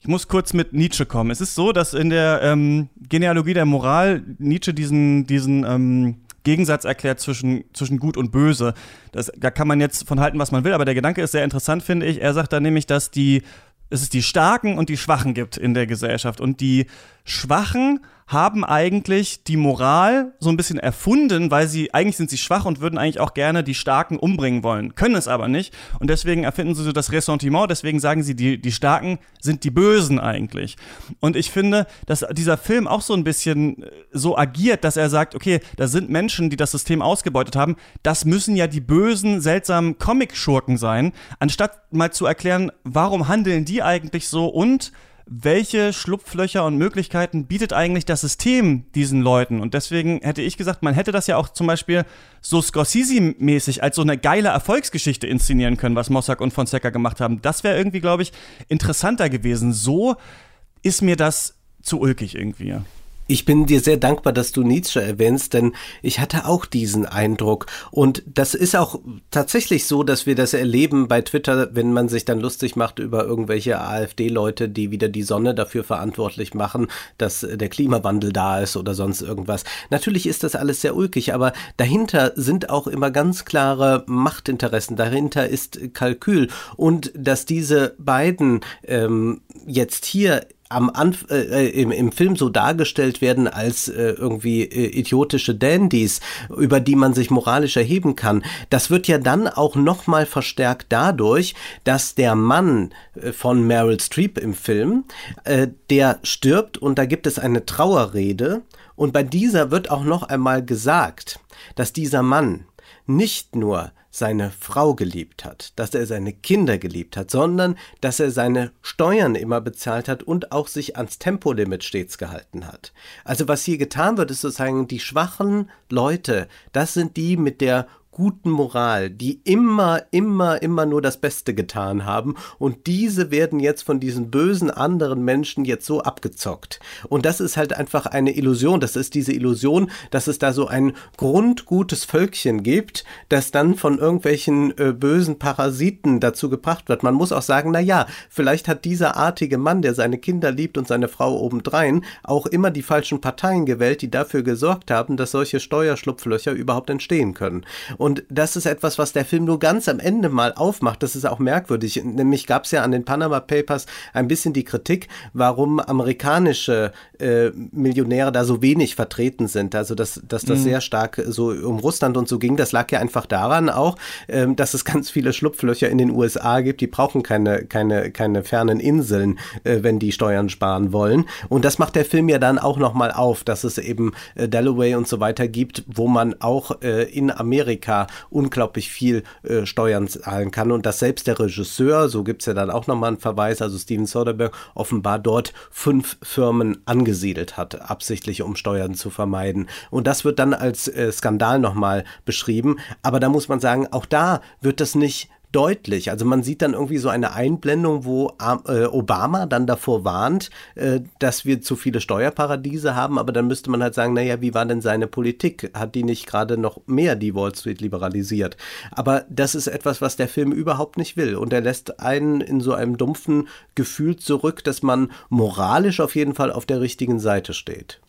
S3: ich muss kurz mit Nietzsche kommen. Es ist so, dass in der ähm, Genealogie der Moral Nietzsche diesen, diesen ähm, Gegensatz erklärt zwischen, zwischen Gut und Böse. Das, da kann man jetzt von halten, was man will, aber der Gedanke ist sehr interessant, finde ich. Er sagt da nämlich, dass die es ist die Starken und die Schwachen gibt in der Gesellschaft. Und die Schwachen haben eigentlich die Moral so ein bisschen erfunden, weil sie eigentlich sind sie schwach und würden eigentlich auch gerne die Starken umbringen wollen, können es aber nicht und deswegen erfinden sie so das Ressentiment, deswegen sagen sie, die, die Starken sind die Bösen eigentlich. Und ich finde, dass dieser Film auch so ein bisschen äh, so agiert, dass er sagt, okay, da sind Menschen, die das System ausgebeutet haben, das müssen ja die bösen, seltsamen Comic-Schurken sein, anstatt mal zu erklären, warum handeln die eigentlich so und welche Schlupflöcher und Möglichkeiten bietet eigentlich das System diesen Leuten? Und deswegen hätte ich gesagt, man hätte das ja auch zum Beispiel so Scorsese-mäßig als so eine geile Erfolgsgeschichte inszenieren können, was Mossack und Fonseca gemacht haben. Das wäre irgendwie, glaube ich, interessanter gewesen. So ist mir das zu ulkig irgendwie.
S5: Ich bin dir sehr dankbar, dass du Nietzsche erwähnst, denn ich hatte auch diesen Eindruck. Und das ist auch tatsächlich so, dass wir das erleben bei Twitter, wenn man sich dann lustig macht über irgendwelche AfD-Leute, die wieder die Sonne dafür verantwortlich machen, dass der Klimawandel da ist oder sonst irgendwas. Natürlich ist das alles sehr ulkig, aber dahinter sind auch immer ganz klare Machtinteressen. Dahinter ist Kalkül. Und dass diese beiden ähm, jetzt hier am Anf äh, äh, im, im Film so dargestellt werden als äh, irgendwie äh, idiotische Dandys, über die man sich moralisch erheben kann. Das wird ja dann auch nochmal verstärkt dadurch, dass der Mann äh, von Meryl Streep im Film, äh, der stirbt und da gibt es eine Trauerrede und bei dieser wird auch noch einmal gesagt, dass dieser Mann nicht nur seine Frau geliebt hat, dass er seine Kinder geliebt hat, sondern dass er seine Steuern immer bezahlt hat und auch sich ans Tempolimit stets gehalten hat. Also was hier getan wird, ist sozusagen die schwachen Leute, das sind die mit der guten Moral, die immer, immer, immer nur das Beste getan haben und diese werden jetzt von diesen bösen anderen Menschen jetzt so abgezockt. Und das ist halt einfach eine Illusion. Das ist diese Illusion, dass es da so ein grundgutes Völkchen gibt, das dann von irgendwelchen äh, bösen Parasiten dazu gebracht wird. Man muss auch sagen, na ja, vielleicht hat dieser artige Mann, der seine Kinder liebt und seine Frau obendrein, auch immer die falschen Parteien gewählt, die dafür gesorgt haben, dass solche Steuerschlupflöcher überhaupt entstehen können. Und das ist etwas, was der Film nur ganz am Ende mal aufmacht. Das ist auch merkwürdig. Nämlich gab es ja an den Panama Papers ein bisschen die Kritik, warum amerikanische äh, Millionäre da so wenig vertreten sind. Also dass, dass das mhm. sehr stark so um Russland und so ging. Das lag ja einfach daran auch, ähm, dass es ganz viele Schlupflöcher in den USA gibt. Die brauchen keine, keine, keine fernen Inseln, äh, wenn die Steuern sparen wollen. Und das macht der Film ja dann auch nochmal auf, dass es eben äh, Delaware und so weiter gibt, wo man auch äh, in Amerika unglaublich viel äh, Steuern zahlen kann und dass selbst der Regisseur, so gibt es ja dann auch nochmal einen Verweis, also Steven Soderbergh, offenbar dort fünf Firmen angesiedelt hat, absichtlich um Steuern zu vermeiden. Und das wird dann als äh, Skandal nochmal beschrieben. Aber da muss man sagen, auch da wird das nicht deutlich. Also man sieht dann irgendwie so eine Einblendung, wo äh, Obama dann davor warnt, äh, dass wir zu viele Steuerparadiese haben, aber dann müsste man halt sagen, naja, wie war denn seine Politik? Hat die nicht gerade noch mehr die Wall Street liberalisiert? Aber das ist etwas, was der Film überhaupt nicht will und er lässt einen in so einem dumpfen Gefühl zurück, dass man moralisch auf jeden Fall auf der richtigen Seite steht.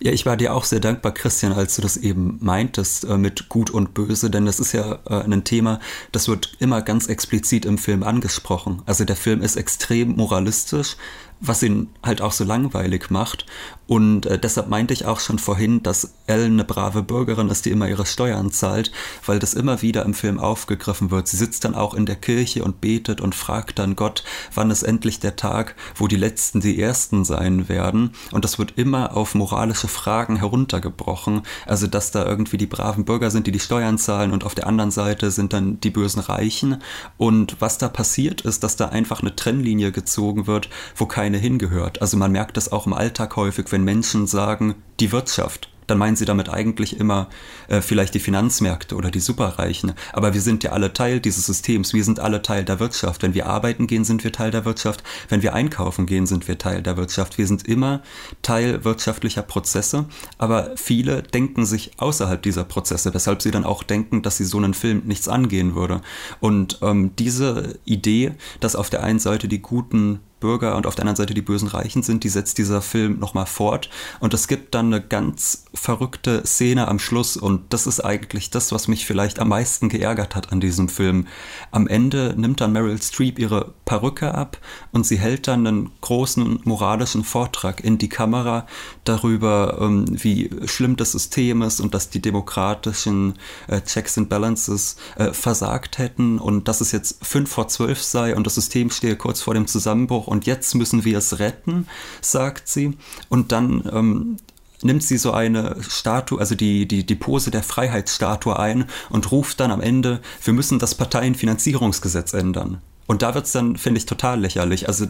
S4: Ja, ich war dir auch sehr dankbar, Christian, als du das eben meintest äh, mit Gut und Böse, denn das ist ja äh, ein Thema, das wird immer ganz explizit im Film angesprochen. Also der Film ist extrem moralistisch, was ihn halt auch so langweilig macht. Und äh, deshalb meinte ich auch schon vorhin, dass Ellen eine brave Bürgerin ist, die immer ihre Steuern zahlt, weil das immer wieder im Film aufgegriffen wird. Sie sitzt dann auch in der Kirche und betet und fragt dann Gott, wann ist endlich der Tag, wo die Letzten die Ersten sein werden. Und das wird immer auf moralische Fragen heruntergebrochen. Also, dass da irgendwie die braven Bürger sind, die die Steuern zahlen und auf der anderen Seite sind dann die bösen Reichen. Und was da passiert ist, dass da einfach eine Trennlinie gezogen wird, wo kein eine hingehört. Also man merkt das auch im Alltag häufig, wenn Menschen sagen, die Wirtschaft dann meinen sie damit eigentlich immer äh, vielleicht die Finanzmärkte oder die Superreichen. Aber wir sind ja alle Teil dieses Systems. Wir sind alle Teil der Wirtschaft. Wenn wir arbeiten gehen, sind wir Teil der Wirtschaft. Wenn wir einkaufen gehen, sind wir Teil der Wirtschaft. Wir sind immer Teil wirtschaftlicher Prozesse. Aber viele denken sich außerhalb dieser Prozesse, weshalb sie dann auch denken, dass sie so einen Film nichts angehen würde. Und ähm, diese Idee, dass auf der einen Seite die guten Bürger und auf der anderen Seite die bösen Reichen sind, die setzt dieser Film nochmal fort. Und es gibt dann eine ganz verrückte Szene am Schluss und das ist eigentlich das, was mich vielleicht am meisten geärgert hat an diesem Film. Am Ende nimmt dann Meryl Streep ihre Perücke ab und sie hält dann einen großen moralischen Vortrag in die Kamera darüber, ähm, wie schlimm das System ist und dass die demokratischen äh, Checks and Balances äh, versagt hätten und dass es jetzt fünf vor zwölf sei und das System stehe kurz vor dem Zusammenbruch und jetzt müssen wir es retten, sagt sie. Und dann ähm, nimmt sie so eine Statue, also die, die, die Pose der Freiheitsstatue ein und ruft dann am Ende, wir müssen das Parteienfinanzierungsgesetz ändern. Und da wird es dann, finde ich, total lächerlich. Also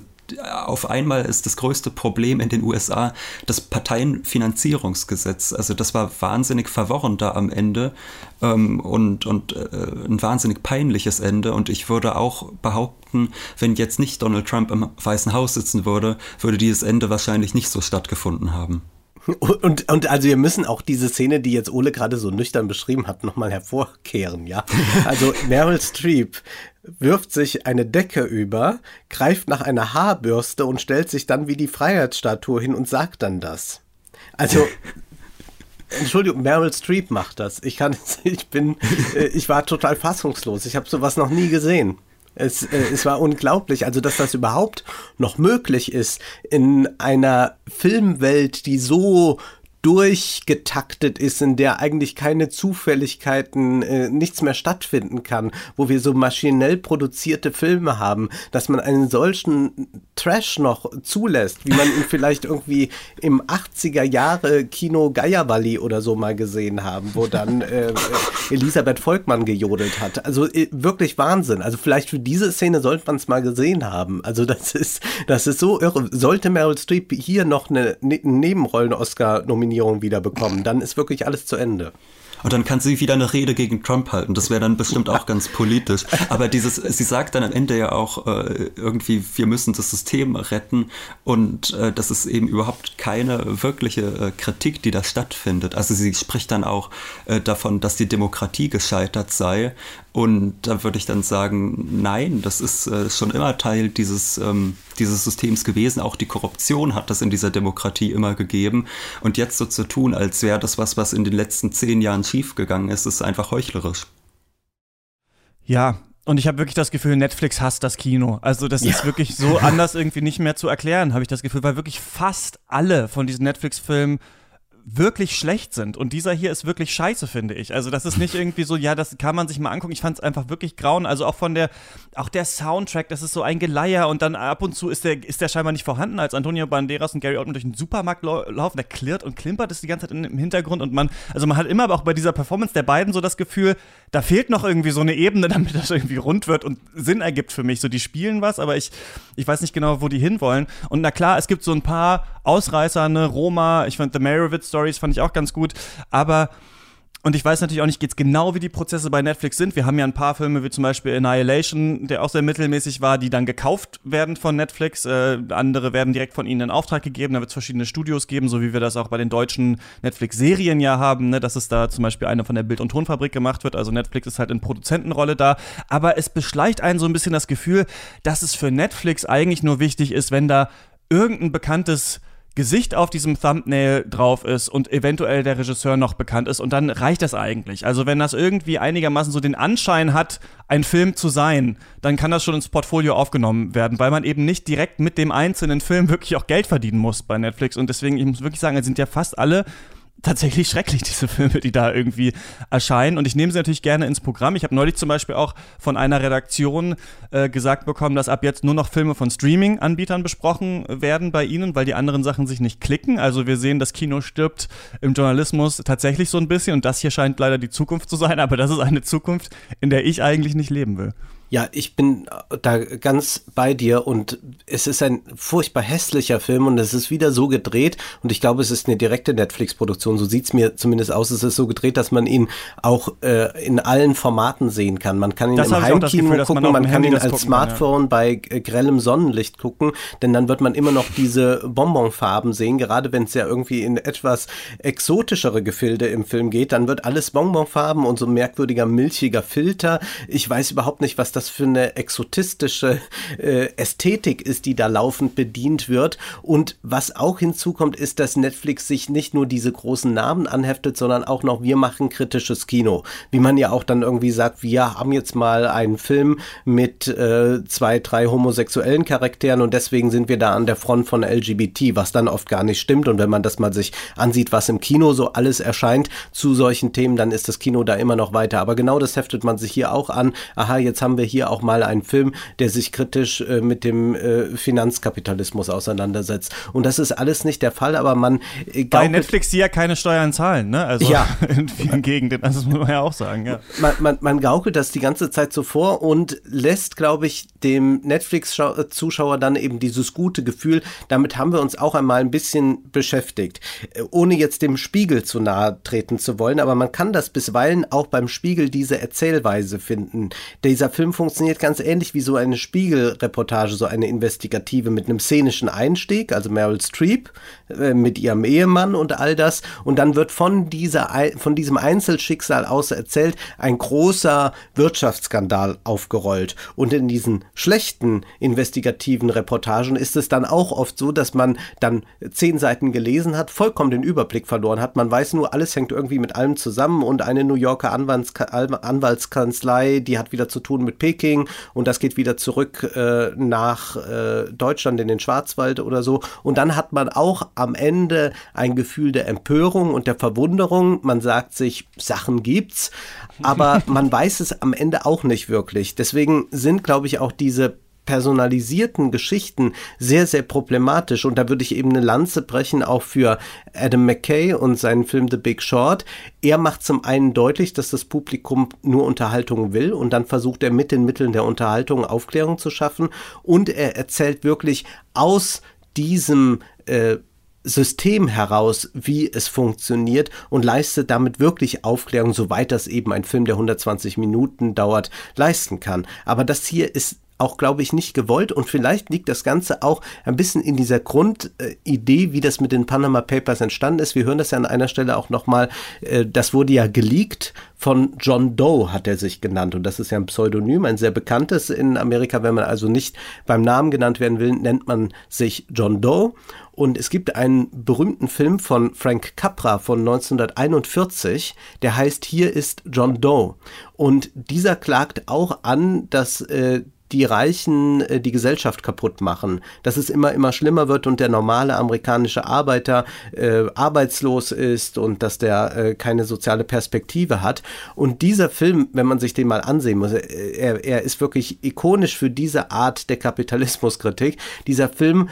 S4: auf einmal ist das größte Problem in den USA das Parteienfinanzierungsgesetz. Also das war wahnsinnig verworren da am Ende ähm, und, und äh, ein wahnsinnig peinliches Ende. Und ich würde auch behaupten, wenn jetzt nicht Donald Trump im Weißen Haus sitzen würde, würde dieses Ende wahrscheinlich nicht so stattgefunden haben.
S5: Und, und also wir müssen auch diese Szene, die jetzt Ole gerade so nüchtern beschrieben hat, nochmal hervorkehren, ja. Also Meryl Streep wirft sich eine Decke über, greift nach einer Haarbürste und stellt sich dann wie die Freiheitsstatue hin und sagt dann das. Also Entschuldigung, Meryl Streep macht das. Ich kann, ich bin, äh, ich war total fassungslos. Ich habe sowas noch nie gesehen. Es, äh, es war unglaublich, also dass das überhaupt noch möglich ist in einer Filmwelt, die so durchgetaktet ist, in der eigentlich keine Zufälligkeiten, äh, nichts mehr stattfinden kann, wo wir so maschinell produzierte Filme haben, dass man einen solchen Trash noch zulässt, wie man ihn vielleicht irgendwie im 80er Jahre Kino Geierwalli oder so mal gesehen haben, wo dann äh, Elisabeth Volkmann gejodelt hat. Also äh, wirklich Wahnsinn. Also vielleicht für diese Szene sollte man es mal gesehen haben. Also das ist, das ist so irre. Sollte Meryl Streep hier noch eine, eine Nebenrollen-Oscar nominieren, Nominierung wieder bekommen. Dann ist wirklich alles zu Ende.
S4: Und dann kann sie wieder eine Rede gegen Trump halten. Das wäre dann bestimmt auch ganz politisch. Aber dieses, sie sagt dann am Ende ja auch äh, irgendwie, wir müssen das System retten. Und äh, das ist eben überhaupt keine wirkliche äh, Kritik, die da stattfindet. Also sie spricht dann auch äh, davon, dass die Demokratie gescheitert sei. Und da würde ich dann sagen, nein, das ist äh, schon immer Teil dieses, ähm, dieses Systems gewesen. Auch die Korruption hat das in dieser Demokratie immer gegeben. Und jetzt so zu tun, als wäre das was, was in den letzten zehn Jahren schiefgegangen ist, ist einfach heuchlerisch.
S3: Ja, und ich habe wirklich das Gefühl, Netflix hasst das Kino. Also das ja. ist wirklich so anders irgendwie nicht mehr zu erklären, habe ich das Gefühl, weil wirklich fast alle von diesen Netflix-Filmen wirklich schlecht sind. Und dieser hier ist wirklich scheiße, finde ich. Also das ist nicht irgendwie so, ja, das kann man sich mal angucken. Ich fand es einfach wirklich grauen. Also auch von der, auch der Soundtrack, das ist so ein Geleier und dann ab und zu ist der, ist der scheinbar nicht vorhanden, als Antonio Banderas und Gary Oldman durch den Supermarkt laufen. Der klirrt und klimpert es die ganze Zeit im Hintergrund und man, also man hat immer aber auch bei dieser Performance der beiden so das Gefühl, da fehlt noch irgendwie so eine Ebene, damit das irgendwie rund wird und Sinn ergibt für mich. So, die spielen was, aber ich, ich weiß nicht genau, wo die hinwollen. Und na klar, es gibt so ein paar Ausreißer, ne, Roma, ich fand The Meyerowitz Stories fand ich auch ganz gut, aber und ich weiß natürlich auch nicht jetzt genau, wie die Prozesse bei Netflix sind. Wir haben ja ein paar Filme, wie zum Beispiel Annihilation, der auch sehr mittelmäßig war, die dann gekauft werden von Netflix. Äh, andere werden direkt von ihnen in Auftrag gegeben. Da wird es verschiedene Studios geben, so wie wir das auch bei den deutschen Netflix-Serien ja haben, ne? dass es da zum Beispiel eine von der Bild- und Tonfabrik gemacht wird. Also Netflix ist halt in Produzentenrolle da. Aber es beschleicht einen so ein bisschen das Gefühl, dass es für Netflix eigentlich nur wichtig ist, wenn da irgendein bekanntes Gesicht auf diesem Thumbnail drauf ist und eventuell der Regisseur noch bekannt ist und dann reicht das eigentlich. Also wenn das irgendwie einigermaßen so den Anschein hat, ein Film zu sein, dann kann das schon ins Portfolio aufgenommen werden, weil man eben nicht direkt mit dem einzelnen Film wirklich auch Geld verdienen muss bei Netflix und deswegen, ich muss wirklich sagen, es sind ja fast alle tatsächlich schrecklich, diese Filme, die da irgendwie erscheinen. Und ich nehme sie natürlich gerne ins Programm. Ich habe neulich zum Beispiel auch von einer Redaktion äh, gesagt bekommen, dass ab jetzt nur noch Filme von Streaming-Anbietern besprochen werden bei ihnen, weil die anderen Sachen sich nicht klicken. Also wir sehen, das Kino stirbt im Journalismus tatsächlich so ein bisschen. Und das hier scheint leider die Zukunft zu sein. Aber das ist eine Zukunft, in der ich eigentlich nicht leben will.
S5: Ja, ich bin da ganz bei dir und es ist ein furchtbar hässlicher Film und es ist wieder so gedreht und ich glaube, es ist eine direkte Netflix-Produktion. So sieht's mir zumindest aus. Es ist so gedreht, dass man ihn auch äh, in allen Formaten sehen kann. Man kann ihn das im Heimkino Gefühl, gucken, man, man kann ihn als gucken, Smartphone ja. bei äh, grellem Sonnenlicht gucken, denn dann wird man immer noch diese Bonbonfarben sehen, gerade wenn es ja irgendwie in etwas exotischere Gefilde im Film geht, dann wird alles Bonbonfarben und so merkwürdiger milchiger Filter. Ich weiß überhaupt nicht, was das das für eine exotistische äh, Ästhetik ist, die da laufend bedient wird. Und was auch hinzukommt, ist, dass Netflix sich nicht nur diese großen Namen anheftet, sondern auch noch wir machen kritisches Kino. Wie man ja auch dann irgendwie sagt, wir haben jetzt mal einen Film mit äh, zwei, drei homosexuellen Charakteren und deswegen sind wir da an der Front von LGBT, was dann oft gar nicht stimmt. Und wenn man das mal sich ansieht, was im Kino so alles erscheint zu solchen Themen, dann ist das Kino da immer noch weiter. Aber genau das heftet man sich hier auch an. Aha, jetzt haben wir hier auch mal einen Film, der sich kritisch äh, mit dem äh, Finanzkapitalismus auseinandersetzt. Und das ist alles nicht der Fall, aber man
S3: äh, Bei Netflix, die ja keine Steuern zahlen, ne? Also ja. in vielen Gegenden, das muss man ja auch sagen, ja.
S5: Man, man, man gaukelt das die ganze Zeit so vor und lässt, glaube ich, dem Netflix-Zuschauer dann eben dieses gute Gefühl, damit haben wir uns auch einmal ein bisschen beschäftigt. Äh, ohne jetzt dem Spiegel zu nahe treten zu wollen, aber man kann das bisweilen auch beim Spiegel diese Erzählweise finden. Dieser Film funktioniert ganz ähnlich wie so eine Spiegelreportage, so eine investigative mit einem szenischen Einstieg, also Meryl Streep äh, mit ihrem Ehemann und all das. Und dann wird von, dieser, von diesem Einzelschicksal aus erzählt, ein großer Wirtschaftsskandal aufgerollt. Und in diesen schlechten investigativen Reportagen ist es dann auch oft so, dass man dann zehn Seiten gelesen hat, vollkommen den Überblick verloren hat. Man weiß nur, alles hängt irgendwie mit allem zusammen und eine New Yorker Anwaltskanzlei, die hat wieder zu tun mit P Peking und das geht wieder zurück äh, nach äh, Deutschland in den Schwarzwald oder so. Und dann hat man auch am Ende ein Gefühl der Empörung und der Verwunderung. Man sagt sich, Sachen gibt's, aber man weiß es am Ende auch nicht wirklich. Deswegen sind, glaube ich, auch diese personalisierten Geschichten sehr, sehr problematisch. Und da würde ich eben eine Lanze brechen, auch für Adam McKay und seinen Film The Big Short. Er macht zum einen deutlich, dass das Publikum nur Unterhaltung will und dann versucht er mit den Mitteln der Unterhaltung Aufklärung zu schaffen. Und er erzählt wirklich aus diesem äh, System heraus, wie es funktioniert und leistet damit wirklich Aufklärung, soweit das eben ein Film, der 120 Minuten dauert, leisten kann. Aber das hier ist auch, glaube ich, nicht gewollt. Und vielleicht liegt das Ganze auch ein bisschen in dieser Grundidee, wie das mit den Panama Papers entstanden ist. Wir hören das ja an einer Stelle auch nochmal. Äh, das wurde ja geleakt von John Doe, hat er sich genannt. Und das ist ja ein Pseudonym, ein sehr bekanntes in Amerika. Wenn man also nicht beim Namen genannt werden will, nennt man sich John Doe. Und es gibt einen berühmten Film von Frank Capra von 1941, der heißt Hier ist John Doe. Und dieser klagt auch an, dass äh, die Reichen äh, die Gesellschaft kaputt machen, dass es immer, immer schlimmer wird und der normale amerikanische Arbeiter äh, arbeitslos ist und dass der äh, keine soziale Perspektive hat. Und dieser Film, wenn man sich den mal ansehen muss, äh, er, er ist wirklich ikonisch für diese Art der Kapitalismuskritik. Dieser Film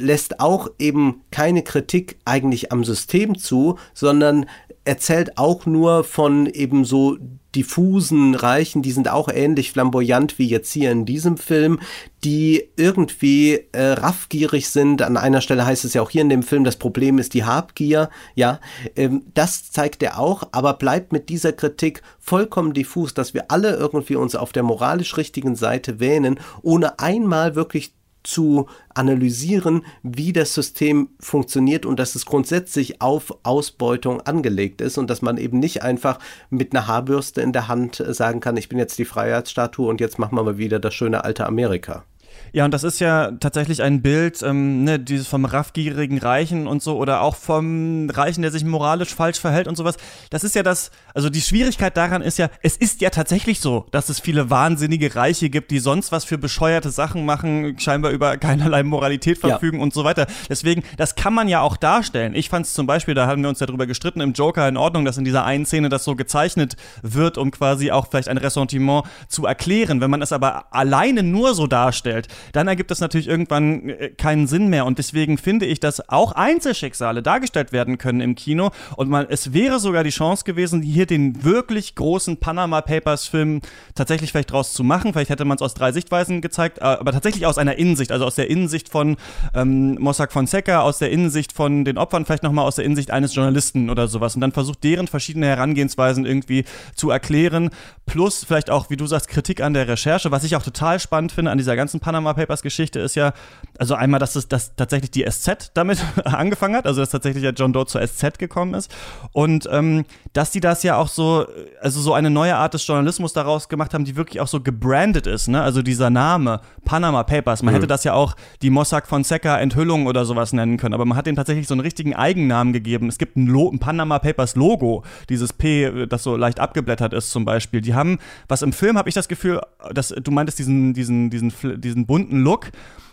S5: lässt auch eben keine Kritik eigentlich am System zu, sondern erzählt auch nur von eben so diffusen Reichen, die sind auch ähnlich flamboyant wie jetzt hier in diesem Film, die irgendwie äh, raffgierig sind. An einer Stelle heißt es ja auch hier in dem Film, das Problem ist die Habgier. Ja, ähm, das zeigt er auch, aber bleibt mit dieser Kritik vollkommen diffus, dass wir alle irgendwie uns auf der moralisch richtigen Seite wähnen, ohne einmal wirklich zu analysieren, wie das System funktioniert und dass es grundsätzlich auf Ausbeutung angelegt ist und dass man eben nicht einfach mit einer Haarbürste in der Hand sagen kann, ich bin jetzt die Freiheitsstatue und jetzt machen wir mal wieder das schöne alte Amerika.
S3: Ja, und das ist ja tatsächlich ein Bild, ähm, ne, dieses vom raffgierigen Reichen und so, oder auch vom Reichen, der sich moralisch falsch verhält und sowas. Das ist ja das, also die Schwierigkeit daran ist ja, es ist ja tatsächlich so, dass es viele wahnsinnige Reiche gibt, die sonst was für bescheuerte Sachen machen, scheinbar über keinerlei Moralität verfügen ja. und so weiter. Deswegen, das kann man ja auch darstellen. Ich fand es zum Beispiel, da haben wir uns ja drüber gestritten, im Joker in Ordnung, dass in dieser einen Szene das so gezeichnet wird, um quasi auch vielleicht ein Ressentiment zu erklären. Wenn man es aber alleine nur so darstellt, dann ergibt es natürlich irgendwann äh, keinen Sinn mehr. Und deswegen finde ich, dass auch Einzelschicksale dargestellt werden können im Kino. Und man, es wäre sogar die Chance gewesen, hier den wirklich großen Panama Papers Film tatsächlich vielleicht draus zu machen. Vielleicht hätte man es aus drei Sichtweisen gezeigt, äh, aber tatsächlich aus einer Innensicht, also aus der Innensicht von ähm, Mossack Fonseca, aus der Innensicht von den Opfern, vielleicht nochmal aus der Innensicht eines Journalisten oder sowas. Und dann versucht, deren verschiedene Herangehensweisen irgendwie zu erklären. Plus vielleicht auch, wie du sagst, Kritik an der Recherche, was ich auch total spannend finde an dieser ganzen Panama Panama Papers Geschichte ist ja, also einmal, dass es dass tatsächlich die SZ damit angefangen hat, also dass tatsächlich ja John Doe zur SZ gekommen ist und ähm, dass die das ja auch so, also so eine neue Art des Journalismus daraus gemacht haben, die wirklich auch so gebrandet ist, ne? Also dieser Name Panama Papers, man mhm. hätte das ja auch die Mossack Fonseca Enthüllung oder sowas nennen können, aber man hat dem tatsächlich so einen richtigen Eigennamen gegeben. Es gibt ein, Lo ein Panama Papers Logo, dieses P, das so leicht abgeblättert ist zum Beispiel. Die haben, was im Film habe ich das Gefühl, dass du meintest diesen diesen diesen diesen bunten Look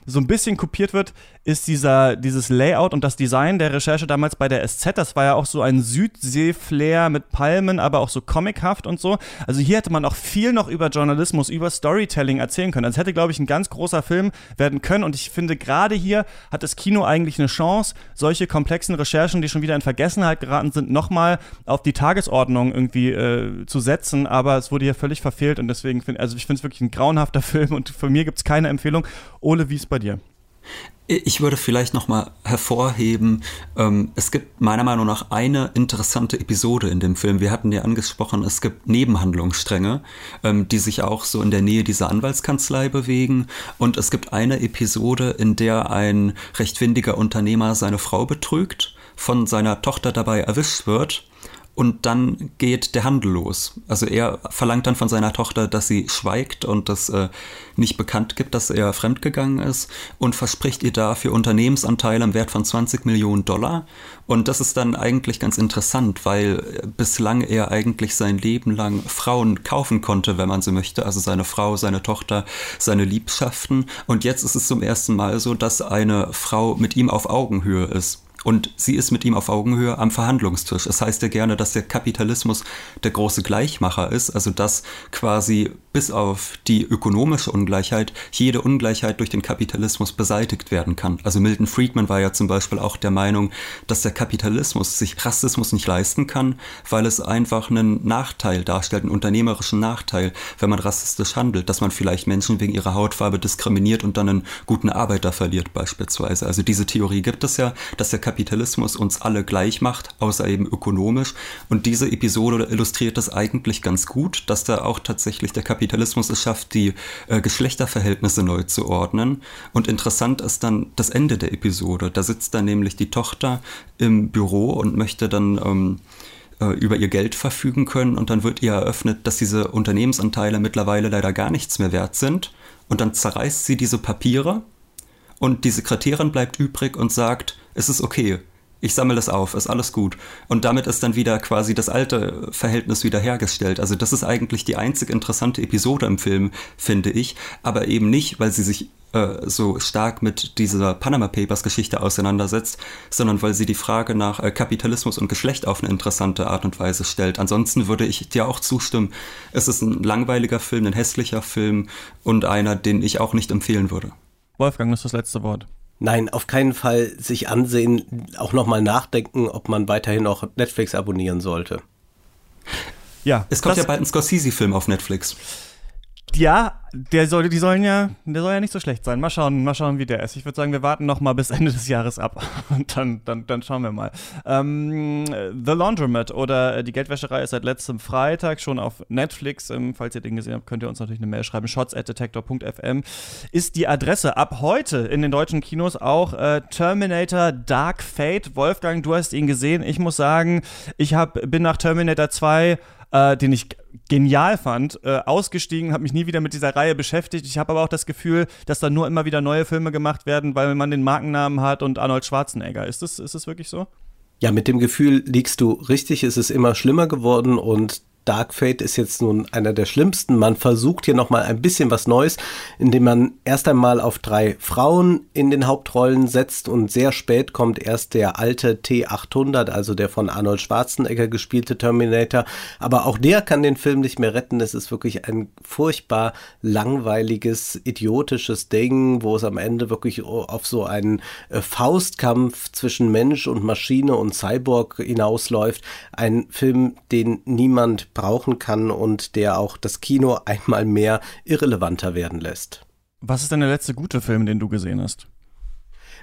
S3: so ein bisschen kopiert wird, ist dieser, dieses Layout und das Design der Recherche damals bei der SZ. Das war ja auch so ein Südsee-Flair mit Palmen, aber auch so comichaft und so. Also hier hätte man auch viel noch über Journalismus, über Storytelling erzählen können. Also hätte, glaube ich, ein ganz großer Film werden können. Und ich finde, gerade hier hat das Kino eigentlich eine Chance, solche komplexen Recherchen, die schon wieder in Vergessenheit geraten sind, nochmal auf die Tagesordnung irgendwie äh, zu setzen. Aber es wurde hier völlig verfehlt und deswegen finde also ich es wirklich ein grauenhafter Film und von mir gibt es keine Empfehlung. Ole, es bei dir?
S4: Ich würde vielleicht nochmal hervorheben, ähm, es gibt meiner Meinung nach eine interessante Episode in dem Film. Wir hatten ja angesprochen, es gibt Nebenhandlungsstränge, ähm, die sich auch so in der Nähe dieser Anwaltskanzlei bewegen. Und es gibt eine Episode, in der ein recht windiger Unternehmer seine Frau betrügt, von seiner Tochter dabei erwischt wird und dann geht der Handel los. Also er verlangt dann von seiner Tochter, dass sie schweigt und das äh, nicht bekannt gibt, dass er fremdgegangen ist und verspricht ihr dafür Unternehmensanteile im Wert von 20 Millionen Dollar. Und das ist dann eigentlich ganz interessant, weil bislang er eigentlich sein Leben lang Frauen kaufen konnte, wenn man so möchte. Also seine Frau, seine Tochter, seine Liebschaften. Und jetzt ist es zum ersten Mal so, dass eine Frau mit ihm auf Augenhöhe ist. Und sie ist mit ihm auf Augenhöhe am Verhandlungstisch. Es heißt ja gerne, dass der Kapitalismus der große Gleichmacher ist, also dass quasi bis auf die ökonomische Ungleichheit jede Ungleichheit durch den Kapitalismus beseitigt werden kann. Also Milton Friedman war ja zum Beispiel auch der Meinung, dass der Kapitalismus sich Rassismus nicht leisten kann, weil es einfach einen Nachteil darstellt, einen unternehmerischen Nachteil, wenn man rassistisch handelt, dass man vielleicht Menschen wegen ihrer Hautfarbe diskriminiert und dann einen guten Arbeiter verliert beispielsweise. Also diese Theorie gibt es ja, dass der Kapitalismus uns alle gleich macht, außer eben ökonomisch. Und diese Episode illustriert das eigentlich ganz gut, dass da auch tatsächlich der Kapitalismus es schafft, die äh, Geschlechterverhältnisse neu zu ordnen. Und interessant ist dann das Ende der Episode. Da sitzt dann nämlich die Tochter im Büro und möchte dann ähm, äh, über ihr Geld verfügen können und dann wird ihr eröffnet, dass diese Unternehmensanteile mittlerweile leider gar nichts mehr wert sind und dann zerreißt sie diese Papiere und die Sekretärin bleibt übrig und sagt, es ist okay, Ich sammle das auf, ist alles gut. Und damit ist dann wieder quasi das alte Verhältnis wiederhergestellt. Also das ist eigentlich die einzig interessante Episode im Film, finde ich. Aber eben nicht, weil sie sich äh, so stark mit dieser Panama Papers Geschichte auseinandersetzt, sondern weil sie die Frage nach äh, Kapitalismus und Geschlecht auf eine interessante Art und Weise stellt. Ansonsten würde ich dir auch zustimmen, es ist ein langweiliger Film, ein hässlicher Film und einer, den ich auch nicht empfehlen würde.
S3: Wolfgang, das ist das letzte Wort.
S5: Nein, auf keinen Fall sich ansehen, auch nochmal nachdenken, ob man weiterhin noch Netflix abonnieren sollte.
S4: Ja, es kommt ja bald ein Scorsese-Film auf Netflix.
S3: Ja, der soll, die sollen ja, der soll ja nicht so schlecht sein. Mal schauen, mal schauen, wie der ist. Ich würde sagen, wir warten noch mal bis Ende des Jahres ab und dann, dann, dann schauen wir mal. Ähm, The Laundromat oder die Geldwäscherei ist seit letztem Freitag schon auf Netflix. Ähm, falls ihr den gesehen habt, könnt ihr uns natürlich eine Mail schreiben. shots@detector.fm ist die Adresse. Ab heute in den deutschen Kinos auch äh, Terminator Dark Fate. Wolfgang, du hast ihn gesehen. Ich muss sagen, ich hab, bin nach Terminator 2 äh, den ich genial fand, äh, ausgestiegen, habe mich nie wieder mit dieser Reihe beschäftigt. Ich habe aber auch das Gefühl, dass da nur immer wieder neue Filme gemacht werden, weil man den Markennamen hat und Arnold Schwarzenegger. Ist das, ist das wirklich so?
S5: Ja, mit dem Gefühl liegst du richtig. Es ist immer schlimmer geworden und Dark Fate ist jetzt nun einer der schlimmsten. Man versucht hier nochmal ein bisschen was Neues, indem man erst einmal auf drei Frauen in den Hauptrollen setzt und sehr spät kommt erst der alte T800, also der von Arnold Schwarzenegger gespielte Terminator. Aber auch der kann den Film nicht mehr retten. Es ist wirklich ein furchtbar langweiliges, idiotisches Ding, wo es am Ende wirklich auf so einen äh, Faustkampf zwischen Mensch und Maschine und Cyborg hinausläuft. Ein Film, den niemand brauchen kann und der auch das Kino einmal mehr irrelevanter werden lässt.
S3: Was ist denn der letzte gute Film, den du gesehen hast?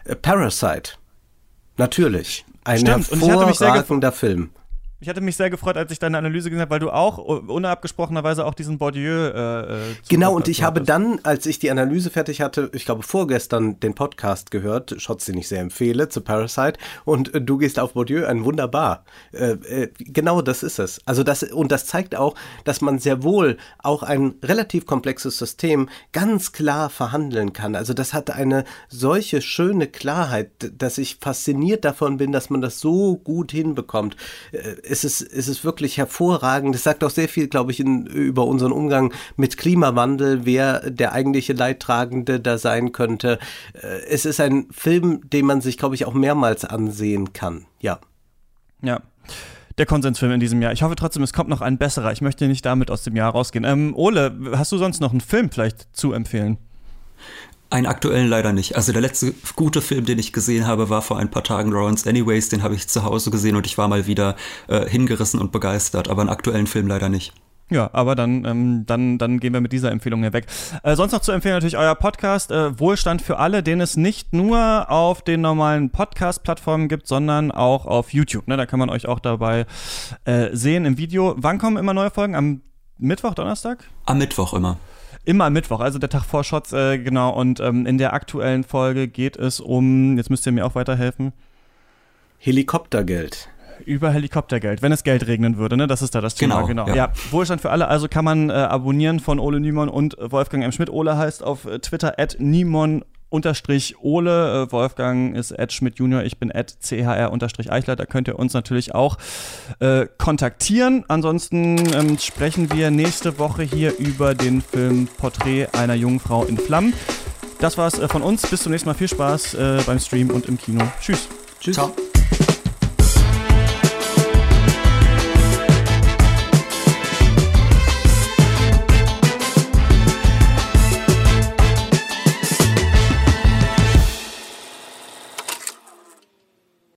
S5: Äh, Parasite. Natürlich. Ein Stimmt. hervorragender Film.
S3: Ich hatte mich sehr gefreut, als ich deine Analyse gesehen habe, weil du auch unabgesprochenerweise auch diesen Bourdieu. Äh,
S5: äh genau, und ich habe dann, als ich die Analyse fertig hatte, ich glaube vorgestern den Podcast gehört, Shots, den ich sehr empfehle, zu Parasite, und äh, du gehst auf Bourdieu, ein wunderbar. Äh, äh, genau das ist es. Also das, und das zeigt auch, dass man sehr wohl auch ein relativ komplexes System ganz klar verhandeln kann. Also das hat eine solche schöne Klarheit, dass ich fasziniert davon bin, dass man das so gut hinbekommt äh, es ist, es ist wirklich hervorragend. Es sagt auch sehr viel, glaube ich, in, über unseren Umgang mit Klimawandel, wer der eigentliche Leidtragende da sein könnte. Äh, es ist ein Film, den man sich, glaube ich, auch mehrmals ansehen kann. Ja.
S3: Ja der Konsensfilm in diesem Jahr. Ich hoffe trotzdem, es kommt noch ein besserer. Ich möchte nicht damit aus dem Jahr rausgehen. Ähm, Ole, hast du sonst noch einen Film vielleicht zu empfehlen?
S4: Einen aktuellen leider nicht. Also der letzte gute Film, den ich gesehen habe, war vor ein paar Tagen Lawrence Anyways. Den habe ich zu Hause gesehen und ich war mal wieder äh, hingerissen und begeistert. Aber einen aktuellen Film leider nicht.
S3: Ja, aber dann, ähm, dann, dann gehen wir mit dieser Empfehlung hier weg. Äh, sonst noch zu empfehlen natürlich euer Podcast äh, Wohlstand für alle, den es nicht nur auf den normalen Podcast-Plattformen gibt, sondern auch auf YouTube. Ne? Da kann man euch auch dabei äh, sehen im Video. Wann kommen immer neue Folgen? Am Mittwoch, Donnerstag?
S4: Am Mittwoch immer.
S3: Immer am Mittwoch, also der Tag vor Shots, äh, genau. Und ähm, in der aktuellen Folge geht es um, jetzt müsst ihr mir auch weiterhelfen.
S5: Helikoptergeld
S3: über Helikoptergeld, wenn es Geld regnen würde, ne? Das ist da das Thema, genau. genau. Ja. ja. Wohlstand für alle, also kann man äh, abonnieren von Ole Niemann und Wolfgang M. Schmidt. Ole heißt auf Twitter at Niemann unterstrich Ole, äh, Wolfgang ist Ed Schmidt Junior, ich bin Ed CHR unterstrich Eichler, da könnt ihr uns natürlich auch äh, kontaktieren. Ansonsten ähm, sprechen wir nächste Woche hier über den Film Porträt einer jungen Frau in Flammen. Das war's äh, von uns, bis zum nächsten Mal, viel Spaß äh, beim Stream und im Kino. Tschüss.
S5: Tschüss. Ciao.